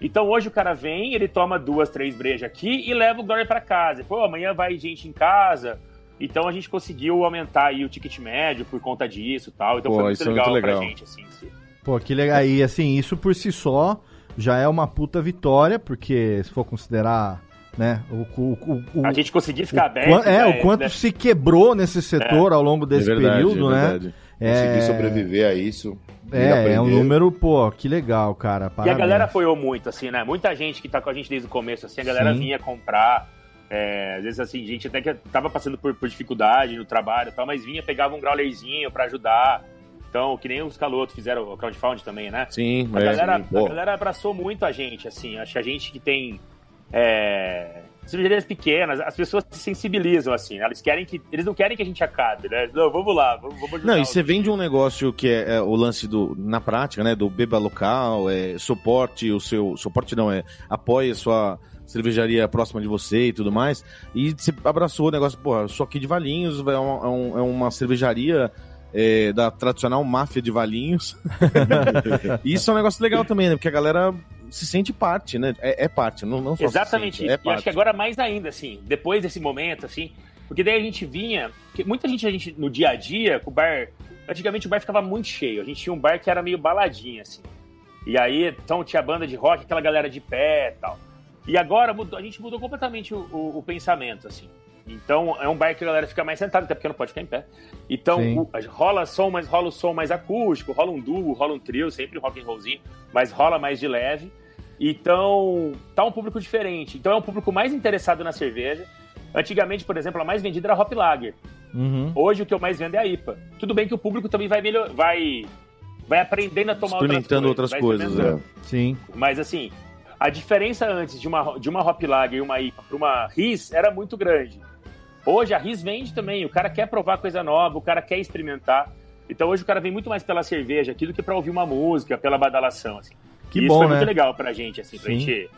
Então hoje o cara vem, ele toma duas, três brejas aqui e leva o growler para casa. Pô, amanhã vai gente em casa. Então a gente conseguiu aumentar aí o ticket médio por conta disso e tal. Então Pô, foi muito isso é legal, muito pra legal. gente, assim. sim. Pô, que legal. E assim, isso por si só já é uma puta vitória, porque se for considerar, né, o, o, o, A gente conseguir ficar aberto. é, já o quanto né? se quebrou nesse setor ao longo desse é verdade, período, é né? Conseguir É, sobreviver a isso. é, é um número, pô, que legal, cara. E a Parabéns. galera apoiou muito, assim, né? Muita gente que tá com a gente desde o começo, assim, a galera Sim. vinha comprar. é, às vezes, assim, gente até que tava passando por, por dificuldade no trabalho e tal, mas vinha, pegava um growlerzinho pra ajudar. Então, que nem os calotos fizeram o crowdfund também, né? Sim, A, é. galera, sim, pô. a galera abraçou muito a gente, assim. Acho que a gente que tem. É, cervejarias pequenas, as pessoas se sensibilizam, assim. Elas querem que. Eles não querem que a gente acabe, né? Não, vamos lá, vamos, vamos. Não, e você vende um negócio que é, é o lance do, na prática, né, do beba local, é, suporte o seu, suporte não, é apoie a sua cervejaria próxima de você e tudo mais, e você abraçou o negócio, pô, eu sou aqui de Valinhos, é, um- é é uma cervejaria é, da tradicional máfia de Valinhos, <laughs> e isso é um negócio legal também, né, porque a galera se sente parte, né, é, é parte, não, não só Exatamente se sente, é e parte. acho que agora mais ainda, assim, depois desse momento, assim, porque daí a gente vinha. muita gente, a gente, no dia a dia, com o bar. Antigamente o bar ficava muito cheio. A gente tinha um bar que era meio baladinha, assim. E aí, então tinha banda de rock, aquela galera de pé e tal. E agora mudou, a gente mudou completamente o, o- o pensamento, assim. Então é um bar que a galera fica mais sentada, até porque não pode ficar em pé. Então o- rola som, mas rola o som mais acústico, rola um duo, rola um trio, sempre rock and rollzinho, mas rola mais de leve. Então, tá um público diferente. Então é um público mais interessado na cerveja. Antigamente, por exemplo, a mais vendida era a Hop Lager. Uhum. Hoje o que eu mais vendo é a IPA. Tudo bem que o público também vai melhor, vai vai aprendendo a tomar Experimentando outras outras coisas, coisas, vai é. Sim. Mas assim, a diferença antes de uma, de uma Hop Lager e uma IPA para uma RIS era muito grande. Hoje a RIS vende também, o cara quer provar coisa nova, o cara quer experimentar. Então hoje o cara vem muito mais pela cerveja aqui do que para ouvir uma música, pela badalação, assim. Que E bom, isso foi né? muito legal pra gente, assim, pra Sim. gente...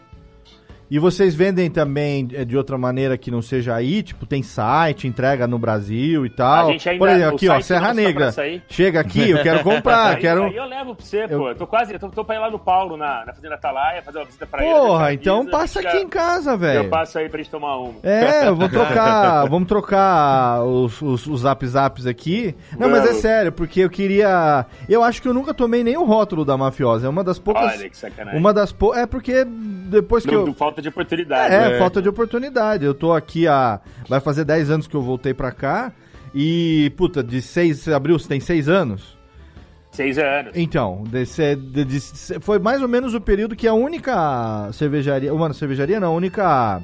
E vocês vendem também é, de outra maneira que não seja aí? Tipo, tem site, entrega no Brasil e tal? A gente ainda- Por exemplo, aqui, ó, Serra Negra. Chega aqui, eu quero <laughs> comprar, aí, quero... aí eu levo pra você, Eu- pô. Eu tô quase, eu tô, tô pra ir lá no Paulo, na, na Fazenda Atalaia, fazer uma visita pra ele. Porra, então passa aqui em casa, Eu velho. passo aí pra gente tomar uma. É, eu vou <laughs> trocar, vamos trocar os, os, os zap zaps aqui. Não, mas é sério, porque eu queria. Eu acho que eu nunca tomei nem o rótulo da mafiosa. É uma das poucas. Olha que sacanagem. Uma das pou... É porque depois que Não- eu. não falta de oportunidade. É, né? falta de oportunidade. Eu tô aqui há. Vai fazer 10 anos que eu voltei pra cá. E, puta, de 6. Abril, você tem 6 anos? Seis anos. Então, desse- de- de- foi mais ou menos o período que a única cervejaria. Uma cervejaria, não, a única.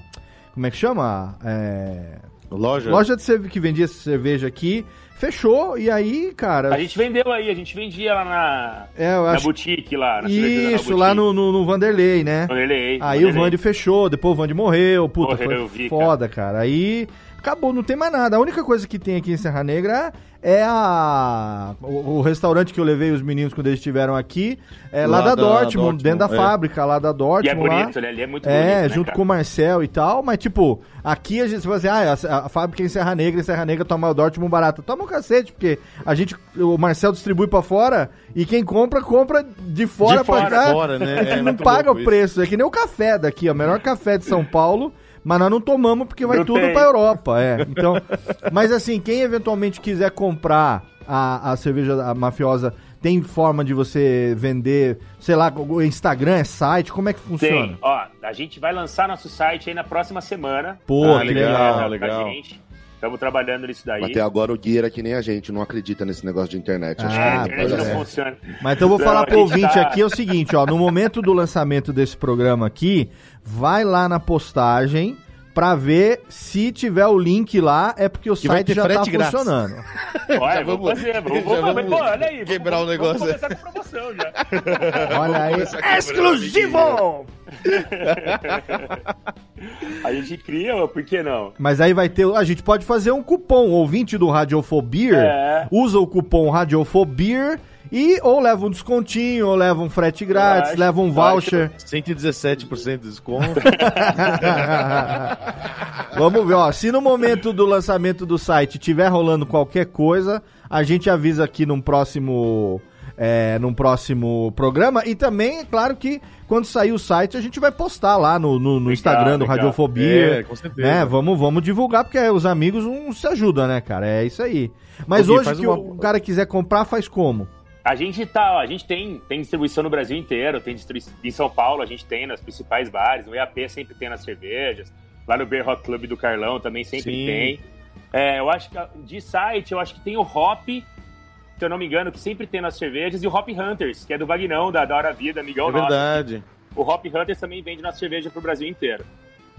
Como é que chama? É, Loja? Loja de cerve- que vendia essa cerveja aqui fechou e aí, cara. A gente vendeu aí, a gente vendia lá na, é, na acho boutique lá. Na isso lá no, no, no Vanderlei, né? Vanderlei, Aí o Vanderlei. Vande fechou, depois o Vande morreu, puta, Morreu, foi vi, foda, cara. Aí acabou, não tem mais nada. A única coisa que tem aqui em Serra Negra é a o, o restaurante que eu levei os meninos quando eles estiveram aqui, é lá, Lá da, da Dortmund, Dortmund, dentro da é. fábrica lá da E é Dortmund lá. bonito, né? Ali é muito É, bonito, né, junto cara? com o Marcel e tal, mas tipo, aqui a gente fala assim, ah, a, a fábrica é em Serra Negra, em Serra Negra toma o Dortmund barato. Toma um cacete, porque a gente, o Marcel distribui pra fora e quem compra, compra de fora, De fora, pra cá. fora, né? A <laughs> gente É não paga o isso. preço, é que nem o café daqui, ó, o melhor café de São Paulo, mas nós não tomamos porque vai Não tudo pra Europa, é. Então, mas assim, quem eventualmente quiser comprar a, a cerveja a mafiosa, tem forma de você vender, sei lá, o Instagram, é site, como é que funciona? Tem, ó, a gente vai lançar nosso site aí na próxima semana. Pô, Ah, que legal, legal. Legal. Estamos trabalhando nisso daí. Até agora o Gui era que nem a gente, não acredita nesse negócio de internet. Acho Ah, É, a internet não certo. funciona. Mas então eu vou Não, falar pro ouvinte tá- aqui é o seguinte, ó, no momento do lançamento desse programa aqui, vai lá na postagem pra ver se tiver o link lá, é porque o Que site já tá grátis. funcionando. <laughs> Olha, vamos- vamos fazer, vamos, vamos, vamos pô, olha aí, quebrar vamos, o negócio. Vamos começar com promoção já. <laughs> Olha aí, exclusivo! <laughs> A gente cria, por que não? Mas aí vai ter, a gente pode fazer um cupom, ouvinte do Radiofobia, É. usa o cupom Radiofobia e ou leva um descontinho, ou leva um frete grátis, acho- leva um voucher. <laughs> 117% de desconto. <laughs> Vamos ver, ó. Se no momento do lançamento do site tiver rolando qualquer coisa, a gente avisa aqui num próximo. É, num próximo programa. E também, é claro que quando sair o site, a gente vai postar lá no, no, no Instagram do. Radiofobia. É, com certeza. né? Vamos, vamos divulgar, porque os amigos não se ajudam, né, cara? É isso aí. Mas hoje que uma- o cara quiser comprar, faz como? A gente tá, ó, a gente tem, tem distribuição no Brasil inteiro, tem distribuição em São Paulo, a gente tem nos principais bares, no EAP sempre tem nas cervejas, lá no Beer Rock Club do Carlão também sempre Sim. tem. É, eu acho que de site, eu acho que tem o Hop, se eu não me engano, que sempre tem nas cervejas, e o Hop Hunters, que é do Vagnão, da, da Hora Vida, amigão É nosso. verdade. O Hop Hunters também vende nossa cerveja pro Brasil inteiro.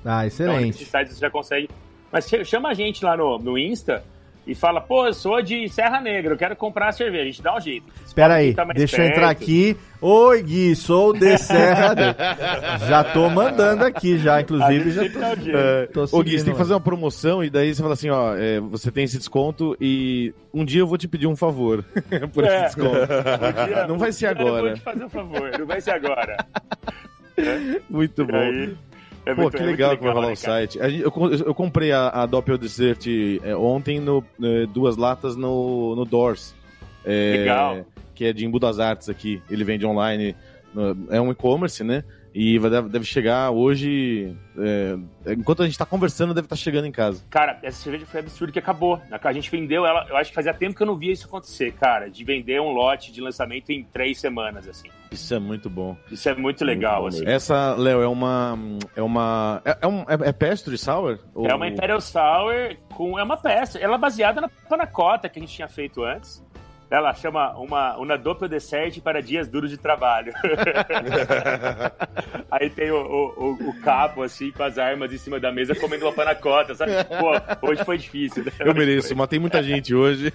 Ah, Então, excelente. nesses sites você já consegue. Mas ch- chama a gente lá no, no Insta e fala, pô, eu sou de Serra Negra, eu quero comprar a cerveja. A gente dá um jeito. Espera aí, mais deixa eu entrar perto. aqui. Oi, Gui, sou de Serra. já tô mandando aqui, já, <laughs> inclusive. Já tô... É, Tô Ô Gui, você tem que fazer uma promoção e daí você fala assim, ó, é, você tem esse desconto e um dia eu vou te pedir um favor <laughs> por É. esse desconto. Um dia- Não vai ser dia Eu agora. vou te fazer um favor, não vai ser agora. <laughs> Muito bom. Aí, é Pô, muito- que é muito legal que vai rolar né, o cara? site. Eu, eu comprei a, a Doppel Dessert é, ontem, no, é, duas latas no, no Doors. É, Legal. Que é de Embu das Artes aqui. Ele vende online. no- é um e-commerce, né? E vai, deve chegar hoje. é, enquanto a gente tá conversando, deve estar chegando em casa. Cara, essa cerveja foi absurdo que acabou. A gente vendeu ela, eu acho que fazia tempo que eu não via isso acontecer, cara, de vender um lote de lançamento em três semanas, assim. Isso é muito bom. Isso é muito legal, bom assim. Essa, Léo, é uma. É uma. É, é um, é, é pastry sour? Ou- É uma Imperial Sour com. É uma peça. Ela é baseada na panacota que a gente tinha feito antes. Ela chama uma, uma doppel dessert para dias duros de trabalho. <laughs> Aí tem o, o, o- o capo, assim, com as armas em cima da mesa, comendo uma panacota, sabe? Pô, hoje foi difícil, né? Eu mereço, matei muita gente hoje.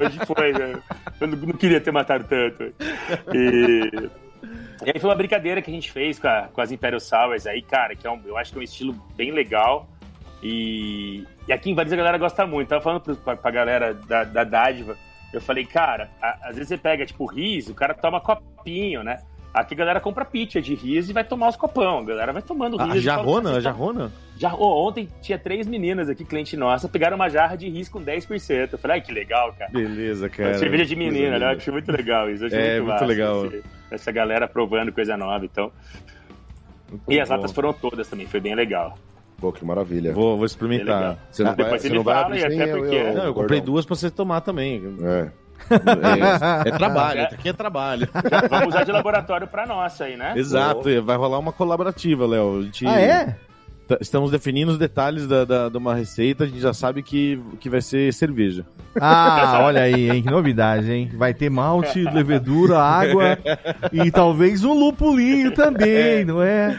Hoje foi, né? Eu não, não queria ter matado tanto. E... e aí foi uma brincadeira que a gente fez com, a- com as Imperial Sours aí, cara, que é um, eu acho que é um estilo bem legal. E, e aqui em Vares a galera gosta muito. Tava falando pro, pra, pra galera da, da dádiva, eu falei, cara, a- às vezes você pega, tipo, riso, o cara toma copinho, né? Aqui a galera compra pizza de riso e vai tomar os copão. A galera vai tomando riso. A jarrona? fala, A jarrona? já, ô, ontem tinha três meninas aqui, cliente nossa, pegaram uma jarra de risco com 10%. Eu falei, ai, que legal, cara. Beleza, cara. cerveja de menina, né? Eu achei muito legal isso. achei É, muito, muito legal. esse- essa galera provando coisa nova, então. Muito E as bom. latas foram todas também, foi bem legal. Pô, que maravilha. Vou, vou experimentar. legal. Você não Ah, vai, depois você ele não vai fala, e até eu, porque- eu, Não, eu comprei duas pra você tomar também. É. É, <laughs> é trabalho, É. aqui é trabalho. <laughs> Vamos usar de laboratório pra nossa aí, né? Exato, e vai rolar uma colaborativa, Léo. Gente Ah, é? tá- Estamos definindo os detalhes da, da- de uma receita, a gente já sabe que, que vai ser cerveja. Ah, olha aí, hein? Que novidade, hein? Vai ter malte, levedura, água <laughs> e talvez um lupulinho também, não é?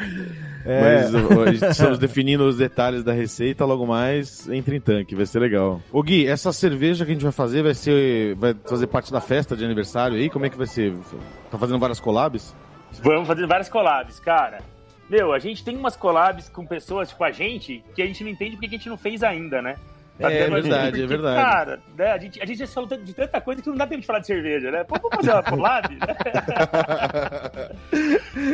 É. Mas ó, estamos definindo os detalhes da receita, logo mais entra em tanque, vai ser legal. Ô Gui, essa cerveja que a gente vai fazer vai ser. Vai fazer parte da festa de aniversário aí? Como é que vai ser? Tá fazendo várias collabs? Vamos fazer várias collabs, cara. Meu, a gente tem umas collabs com pessoas, tipo a gente, que a gente não entende porque a gente não fez ainda, né? É, a verdade, gente, é verdade. Cara, né, a, gente, a gente já falou de tanta coisa que não dá tempo de falar de cerveja, né? Pô, vamos fazer uma collab? né?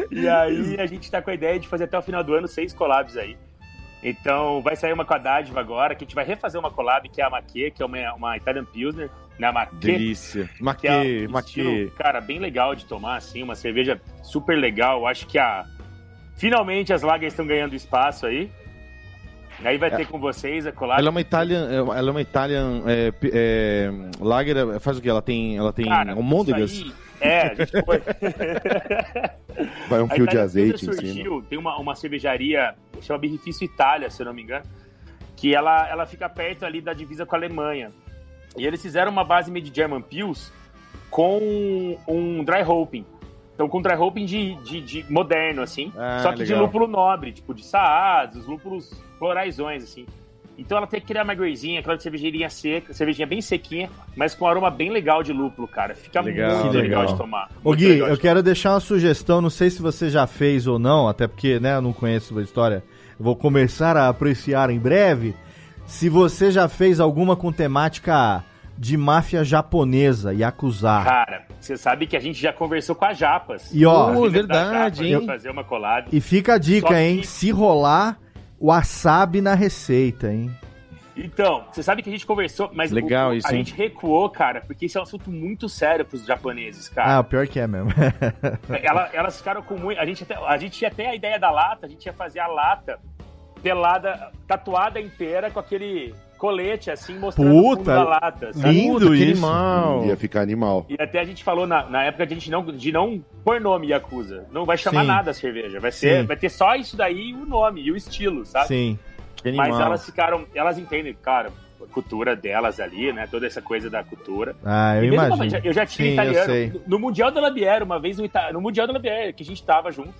<laughs> e aí a gente tá com a ideia de fazer até o final do ano seis collabs aí. Então vai sair uma com a Dádiva agora, que a gente vai refazer uma collab, que é a Maquê, que é uma, uma Italian Pilsner, né? A Maquê, Delícia. que é Maquê, um maquê. estilo, cara, bem legal de tomar, assim, uma cerveja super legal. Acho que a finalmente as lagers estão ganhando espaço aí. Aí vai ter com vocês a collab. Ela é uma Italian, ela é uma Italian é, p- é, lager, faz o que? Ela tem, ela tem Cara, almôndegas? É, a gente foi. <laughs> Vai um fio de azeite Pilsner em cima. surgiu, Tem uma, uma cervejaria, chama Birrifício Itália, se eu não me engano, que ela, ela fica perto ali da divisa com a Alemanha. E eles fizeram uma base made German Pils com um dry hopping. Então, com dry hopping de, de, de moderno, assim. Ah, só que de legal. lúpulo nobre, tipo de saads, os lúpulos floraisões, assim. Então ela tem aquele amargorzinho, aquela cervejeirinha seca, cervejinha bem sequinha, mas com um aroma bem legal de lúpulo, cara. Fica Legal, muito legal. legal. de tomar. Ô Gui, eu de quero deixar uma sugestão, não sei se você já fez ou não, até porque, né, eu não conheço a história. Eu vou começar a apreciar em breve. Se você já fez alguma com temática de máfia japonesa, Yakuza. Cara, você sabe que a gente já conversou com a Japas. E ó, da verdade, Japas, hein? fazer uma collab. E fica a dica, Só hein? que- Se rolar, wasabi na receita, hein? Então, você sabe que a gente conversou, mas Legal o- isso, a hein? gente recuou, cara, porque isso é um assunto muito sério pros japoneses, cara. Ah, o pior que é mesmo. <laughs> Ela- elas ficaram com muito. A gente, até, a gente tinha até a ideia da lata, a gente ia fazer a lata pelada, tatuada inteira com aquele colete, assim, mostrando Puta, da lata. sabe? lindo Puta, isso. animal. Ia ficar animal. E até a gente falou na, na época de a gente não, de não pôr nome Yakuza. Não vai chamar Sim. nada a cerveja. Vai, ser, Sim. vai ter só isso daí e o nome e o estilo, sabe? Sim. Que animal. Mas elas ficaram. Elas entendem, cara, a cultura delas ali, né? Toda essa coisa da cultura. Ah, eu imagino. uma- eu já tinha Sim, italiano. sei. No- Mundial da Labiera, uma vez, ita- no Mundial da Labiera, que a gente tava junto,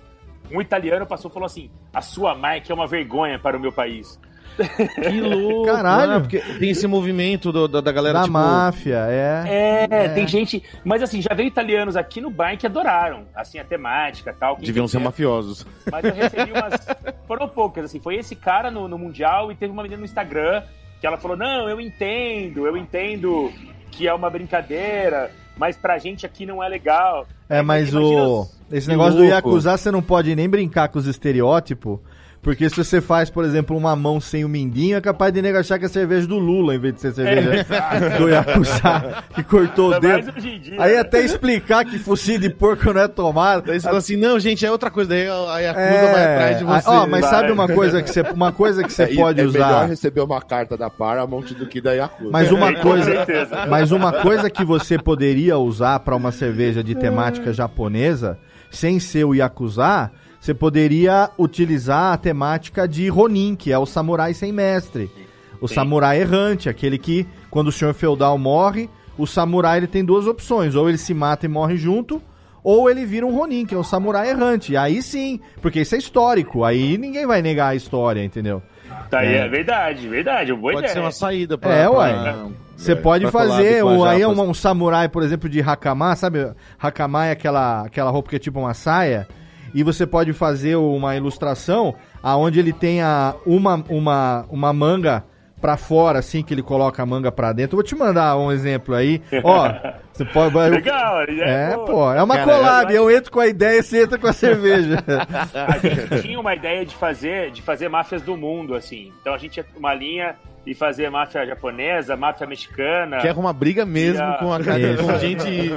um italiano passou e falou assim: a sua marca é uma vergonha para o meu país. Que louco. <laughs> Caralho. né? Porque tem esse movimento do- da, da galera, Da tipo... máfia, é. É, tem gente. Mas assim, já veio italianos aqui no bar que adoraram, assim, a temática e tal. que Deviam ser mafiosos. Mas eu recebi <laughs> umas. Foram poucas, assim. Foi esse cara no, no Mundial e teve uma menina no Instagram que ela falou: Não, eu entendo, eu entendo que é uma brincadeira, mas pra gente aqui não é legal. É, mas o. os- Esse negócio do. Yakuza, você não pode nem brincar com os estereótipos. Porque se você faz, por exemplo, uma mão sem o mindinho, é capaz de nego achar que é cerveja do Lula, em vez de ser cerveja <laughs> do Yakuza, que cortou o dedo. hoje em dia, Aí né? até explicar que focinho de porco não é tomada. Daí você fala assim, não, gente, é outra coisa. Daí a Yakuza vai atrás de ah, você. ó, mas vai. sabe uma coisa que você, uma coisa que você É, pode é usar? melhor receber uma carta da Paramount do que da Yakuza. Mas uma Com coisa, mas uma coisa que você poderia usar para uma cerveja de temática japonesa, sem ser o Yakuza, você poderia utilizar a temática de Ronin, que é o samurai sem mestre. O Sim. samurai errante, aquele que, quando o senhor feudal morre, o samurai ele tem duas opções: ou ele se mata e morre junto, ou ele vira um Ronin, que é o samurai errante. Aí sim, porque isso é histórico, aí ninguém vai negar a história, entendeu? Tá aí, É. é verdade, verdade. Boa Pode ideia. ser uma saída pra... É, pra- ué. Você é, pode fazer, o, aí é um, um samurai, por exemplo, de hakama, sabe? Hakama é aquela, aquela roupa que é tipo uma saia. E você pode fazer uma ilustração aonde ele tenha uma, uma, uma manga pra fora, assim, que ele coloca a manga pra dentro. Eu vou te mandar um exemplo aí. Ó, <laughs> você pode... Legal, É, boa. pô, é uma Cara, collab. Eu entro com a ideia e você entra com a cerveja. <laughs> A gente tinha uma ideia de fazer, de fazer máfias do mundo, assim. Então a gente tinha uma linha e fazer máfia japonesa, máfia mexicana. Quer arrumar briga mesmo a- com, a, com, gente,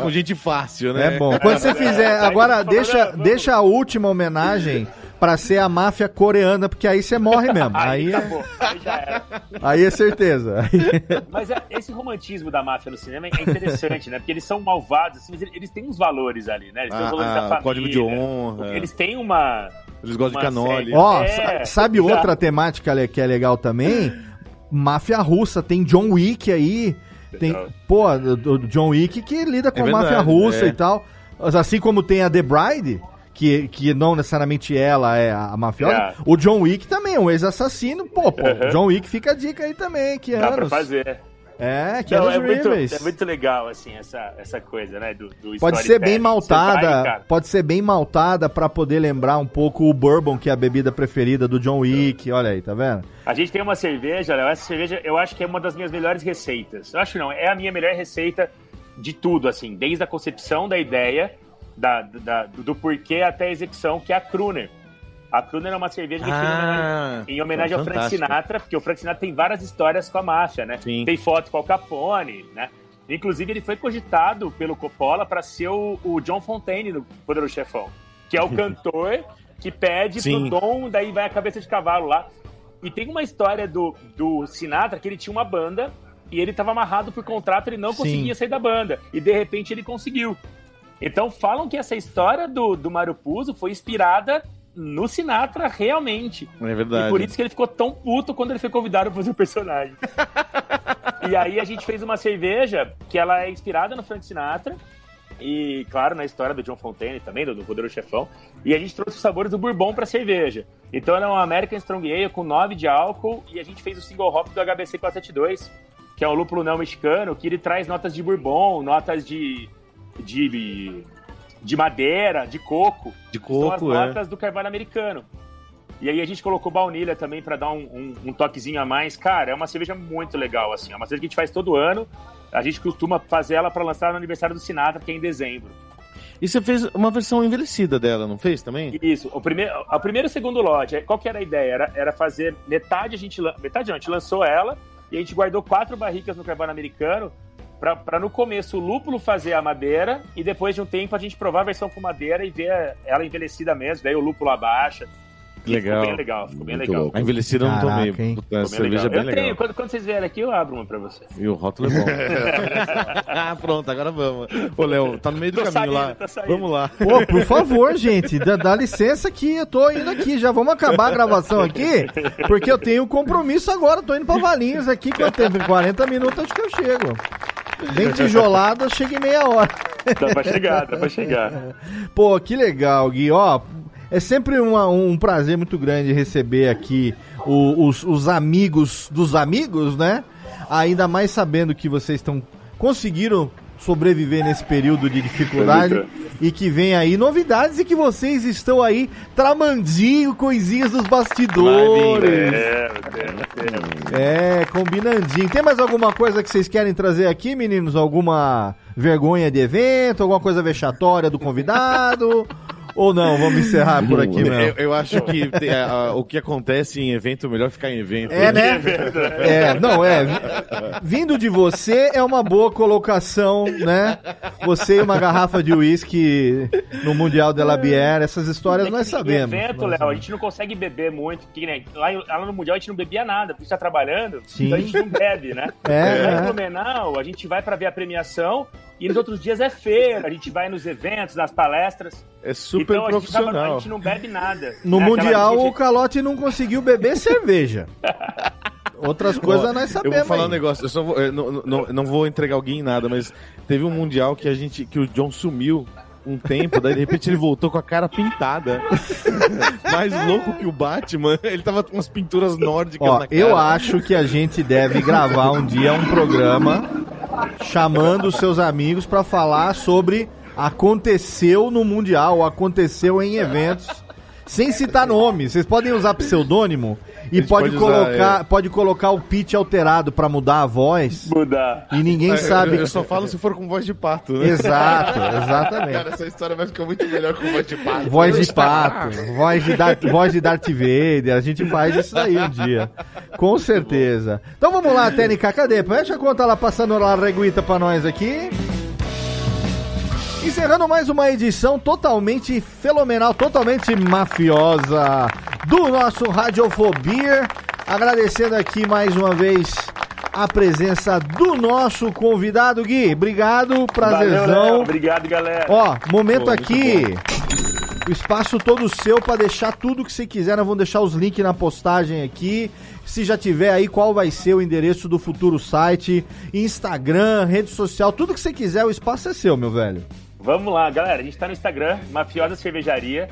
com gente fácil, né? É bom. Quando você fizer, agora deixa, vamos- deixa a última homenagem pra ser a máfia coreana, porque aí você morre mesmo. Aí, Aí é, acabou, aí já era. aí é certeza. Aí- Mas é- esse romantismo da máfia no cinema é interessante, né? Porque eles são malvados, assim, mas eles- têm uns valores ali, né? Eles têm os Ah, valores ah, da família. código de honra. Eles têm uma. Eles gostam de uma canole. série- Ó, É, sa- sabe já. outra temática le- que é legal também? Máfia russa. Tem John Wick aí. Tem, Legal. pô, o John Wick que lida com É a máfia verdade, russa é. e tal. Assim como tem a The Bride, que, que não necessariamente ela é a, mafiosa. É. O John Wick também é um ex-assassino. Pô, pô, Uhum. <laughs> John Wick fica a dica aí também, que Dá pra anos. fazer. É, que Não, é, muito, é muito legal, assim, essa, essa coisa, né? Do, do Pode ser bem maltada, vai, pode ser bem maltada pra poder lembrar um pouco o bourbon, que é a bebida preferida do John Wick. Olha aí, tá vendo? A gente tem uma cerveja, Léo, essa cerveja eu acho que é uma das minhas melhores receitas. Eu acho não, é a minha melhor receita de tudo, assim, desde a concepção da ideia, da, da- do porquê até a execução, que é a Kruner. A Kruner é uma cerveja que Ah, em homenagem ao Frank. Sinatra, porque o Frank Sinatra tem várias histórias com a máfia, né? Sim. Tem foto com o Capone, né? Inclusive, ele foi cogitado pelo Coppola para ser o, o John Fontaine no Poderoso Chefão, que é o <laughs> cantor que pede Sim. pro Dom, daí vai a cabeça de cavalo lá. E tem uma história do, do Sinatra que ele tinha uma banda e ele estava amarrado por contrato, ele não Sim. conseguia sair da banda. E de repente ele conseguiu. Então falam que essa história do, do Mário Puzo foi inspirada no Sinatra realmente. É verdade. E por isso que ele ficou tão puto quando ele foi convidado pra fazer o personagem. <laughs> e aí a gente fez uma cerveja que ela é inspirada no Frank Sinatra. E, claro, na história do John Fontaine também, do, do Poderoso Chefão. E a gente trouxe os sabores do Bourbon pra cerveja. Então ela é uma American Strong Ale com 9 de álcool. E a gente fez o single hop do HBC 472, que é o lúpulo não mexicano, que ele traz notas de Bourbon, notas de... de de madeira, de coco. De São as coco, é. do carvalho americano. E aí a gente colocou baunilha também pra dar um, um- um toquezinho a mais. Cara, é uma cerveja muito legal, assim. É uma cerveja que a gente faz todo ano. A gente costuma fazer ela pra lançar no aniversário do Sinatra, que é em dezembro. E você fez uma versão envelhecida dela, não fez também? Isso. O primeiro, o primeiro e o segundo lote, qual que era a ideia? Era, era fazer metade a gente... Metade não, a gente lançou ela e a gente guardou quatro barricas no carvalho americano pra, pra no começo o lúpulo fazer a madeira e depois de um tempo a gente provar a versão com madeira e ver ela envelhecida mesmo. Daí o lúpulo abaixa. Legal. Ficou bem legal, ficou bem Muito legal. louco. A envelhecida eu não tomei. hein? Puta, a Ficou bem cerveja é bem Eu legal. tenho, quando, quando vocês vierem aqui, eu abro uma pra você. E o rótulo é bom. <laughs> ah, pronto, agora vamos. Ô, Léo, tá no meio do Tô caminho saindo, lá. Vamos lá. Pô, por favor, gente, dá, dá licença que eu tô indo aqui. Já vamos acabar a gravação aqui, porque eu tenho um compromisso agora. Tô indo pra Valinhos aqui. Quanto tempo? Em 40 minutos acho que eu chego. Bem tijolada, chega em meia hora. Dá pra chegar, dá pra chegar. Pô, que legal, Gui. Ó, é sempre uma- um prazer muito grande receber aqui os, os amigos dos amigos, né? Ainda mais sabendo que vocês estão conseguiram sobreviver nesse período de dificuldade Muito. e que vem aí novidades e que vocês estão aí tramandinho coisinhas dos bastidores. É. É, combinandinho. Tem mais alguma coisa que vocês querem trazer aqui, meninos? Alguma vergonha de evento? Alguma coisa vexatória do convidado? Ou não? Vamos encerrar por aqui Eu, mesmo. eu acho que tem, a- a- o que acontece em evento, é melhor ficar em evento. É, né? <laughs> É, não, é. vi- Vindo de você é uma boa colocação, né? Você e uma garrafa de uísque no Mundial de la Bière, essas histórias nós Em sabemos. evento, Nós Léo, a gente não consegue beber muito, porque né, lá, lá no Mundial a gente não bebia nada, porque a gente tá trabalhando, Sim. então a gente não bebe, né? É, Lá é. em Blumenau, a gente vai pra ver a premiação e nos outros dias é feira, a gente vai nos eventos, nas palestras. É super então a gente, tava- profissional. a gente não bebe nada. No né? Mundial gente- o Calote não conseguiu beber <laughs> cerveja. Outras coisas nós Eu sabemos. vou falar um aí. negócio, eu só vou, eu não, não, não vou entregar alguém em nada, mas teve um mundial que a gente que o John sumiu um tempo, daí de repente ele voltou com a cara pintada. <laughs> Mais louco que o Batman, ele tava com umas pinturas nórdicas Ó, na cara. eu acho que a gente deve gravar um dia um programa chamando os seus amigos pra falar sobre aconteceu no Mundial, aconteceu em eventos, sem citar nomes. Vocês podem usar pseudônimo e pode, pode usar, colocar, é. pode colocar o pitch alterado pra mudar a voz Mudar. e ninguém É, sabe. Eu, eu só falo se for com voz de pato, né? Exato, <laughs> exatamente. Cara, essa história vai ficar muito melhor com voz de pato. Voz de <laughs> pato, voz de, Darth, voz de Darth Vader, a gente faz isso daí um dia. Com certeza. Então vamos lá, Técnica, cadê? Deixa a conta lá passando lá a reguita pra nós aqui. Encerrando mais uma edição totalmente fenomenal, totalmente mafiosa do nosso Radiofobia. Agradecendo aqui mais uma vez a presença do nosso convidado, Gui. Obrigado, Valeu, prazerzão. Léo. Obrigado, galera. Ó, momento Pô, aqui. O espaço todo seu pra deixar tudo que você quiser. Nós vamos deixar os links na postagem aqui. Se já tiver aí, qual vai ser o endereço do futuro site, Instagram, rede social, tudo que você quiser, o espaço é seu, meu velho. Vamos lá, galera. A gente tá no Instagram, Mafiosa Cervejaria.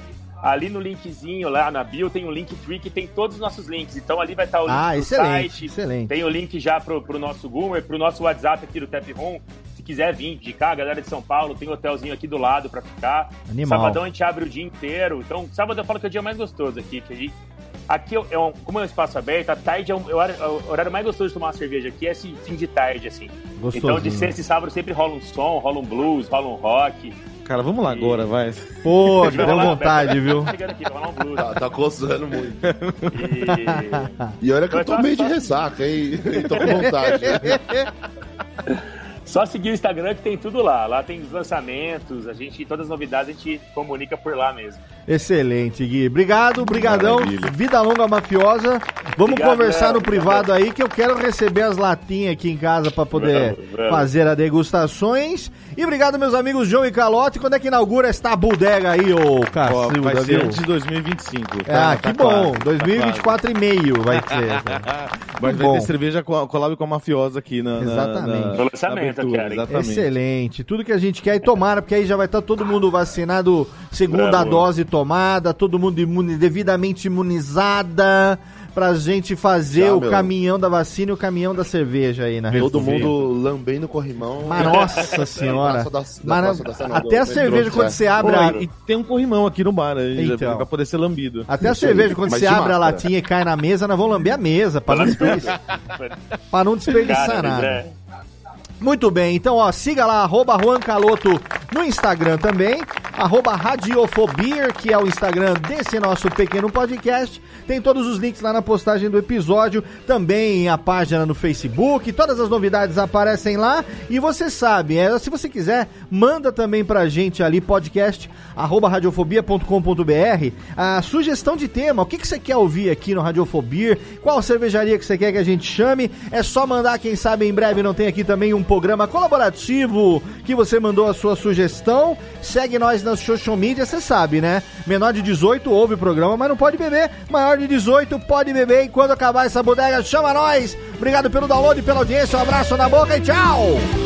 Ali no linkzinho, lá na bio, tem um link tree que tem todos os nossos links. Então ali vai estar o link Ah, do excelente, site. excelente. Tem o link já pro, pro nosso Google, pro nosso WhatsApp aqui do Tap Room. Se quiser vir de cá, galera de São Paulo, tem um hotelzinho aqui do lado pra ficar. Animal. Sabadão a gente abre o dia inteiro. Então, sábado eu falo que é o dia mais gostoso aqui. Que a gente, aqui é um, como é um espaço aberto, a tarde é, um, é o horário, é o horário mais gostoso de tomar uma cerveja aqui, é esse fim de tarde, assim. Gostosinho. Então, de sexta e sábado sempre rola um som, rola um blues, rola um rock. Cara, vamos lá E- agora, vai. Pô, <laughs> deu vontade, viu? Tá aqui, um blues. Tá, tá coçando muito. E... E olha que eu Mas tô só- meio de só- ressaca, hein? E <laughs> tô com vontade. Só seguir o Instagram que tem tudo lá. Lá tem os lançamentos, a gente, todas as novidades a gente comunica por lá mesmo. Excelente, Gui. Obrigado, brigadão. Maravilha. Vida longa mafiosa. Vamos Obrigado, conversar no privado aí que eu quero receber as latinhas aqui em casa para poder fazer as degustações. E obrigado, meus amigos João e Calote. Quando é que inaugura esta bodega aí, ô Cacilda, vai ser antes de 2025. Ah, tá- que tá bom. quase, tá 2024 e meio vai ser. quase. <laughs> Mas vai bom. ter cerveja co- collab com a mafiosa aqui na, na- Exatamente. na- No lançamento, na abertura? Exatamente. Excelente. Tudo que a gente quer e tomara, porque aí já vai estar todo mundo vacinado, segunda Bravo. dose tomada, todo mundo imune, devidamente imunizada, pra gente fazer Já, o meu. caminhão da vacina e o caminhão da cerveja aí na Todo Rede mundo lambendo o corrimão. Mas nossa <laughs> senhora. Da- da Mas da até a cerveja quando é. você abre Pô, a, e tem um corrimão aqui no bar, aí, Então. pra poder ser lambido. até a Isso aí, cerveja quando você abre a máscara. latinha e cai na mesa, nós vamos lamber a mesa pra não desperdiçar, pra não desperdiçar Cara, nada. é. Muito bem, então ó, siga lá, arroba Juan Caloto no Instagram também, arroba Radiofobia, que é o Instagram desse nosso pequeno podcast. Tem todos os links lá na postagem do episódio, também a página no Facebook, todas as novidades aparecem lá. E você sabe, é, se você quiser, manda também pra gente ali, podcast, arroba radiofobia.com.br, a sugestão de tema, o que, que você quer ouvir aqui no Radiofobia, qual cervejaria que você quer que a gente chame, é só mandar, quem sabe em breve não tem aqui também um programa colaborativo que você mandou a sua sugestão. Segue nós nas social media, você sabe, né? Menor de 18 ouve o programa, mas não pode beber. Maior de 18 pode beber. E quando acabar essa bodega, chama nós. Obrigado pelo download pela audiência. Um abraço na boca e tchau!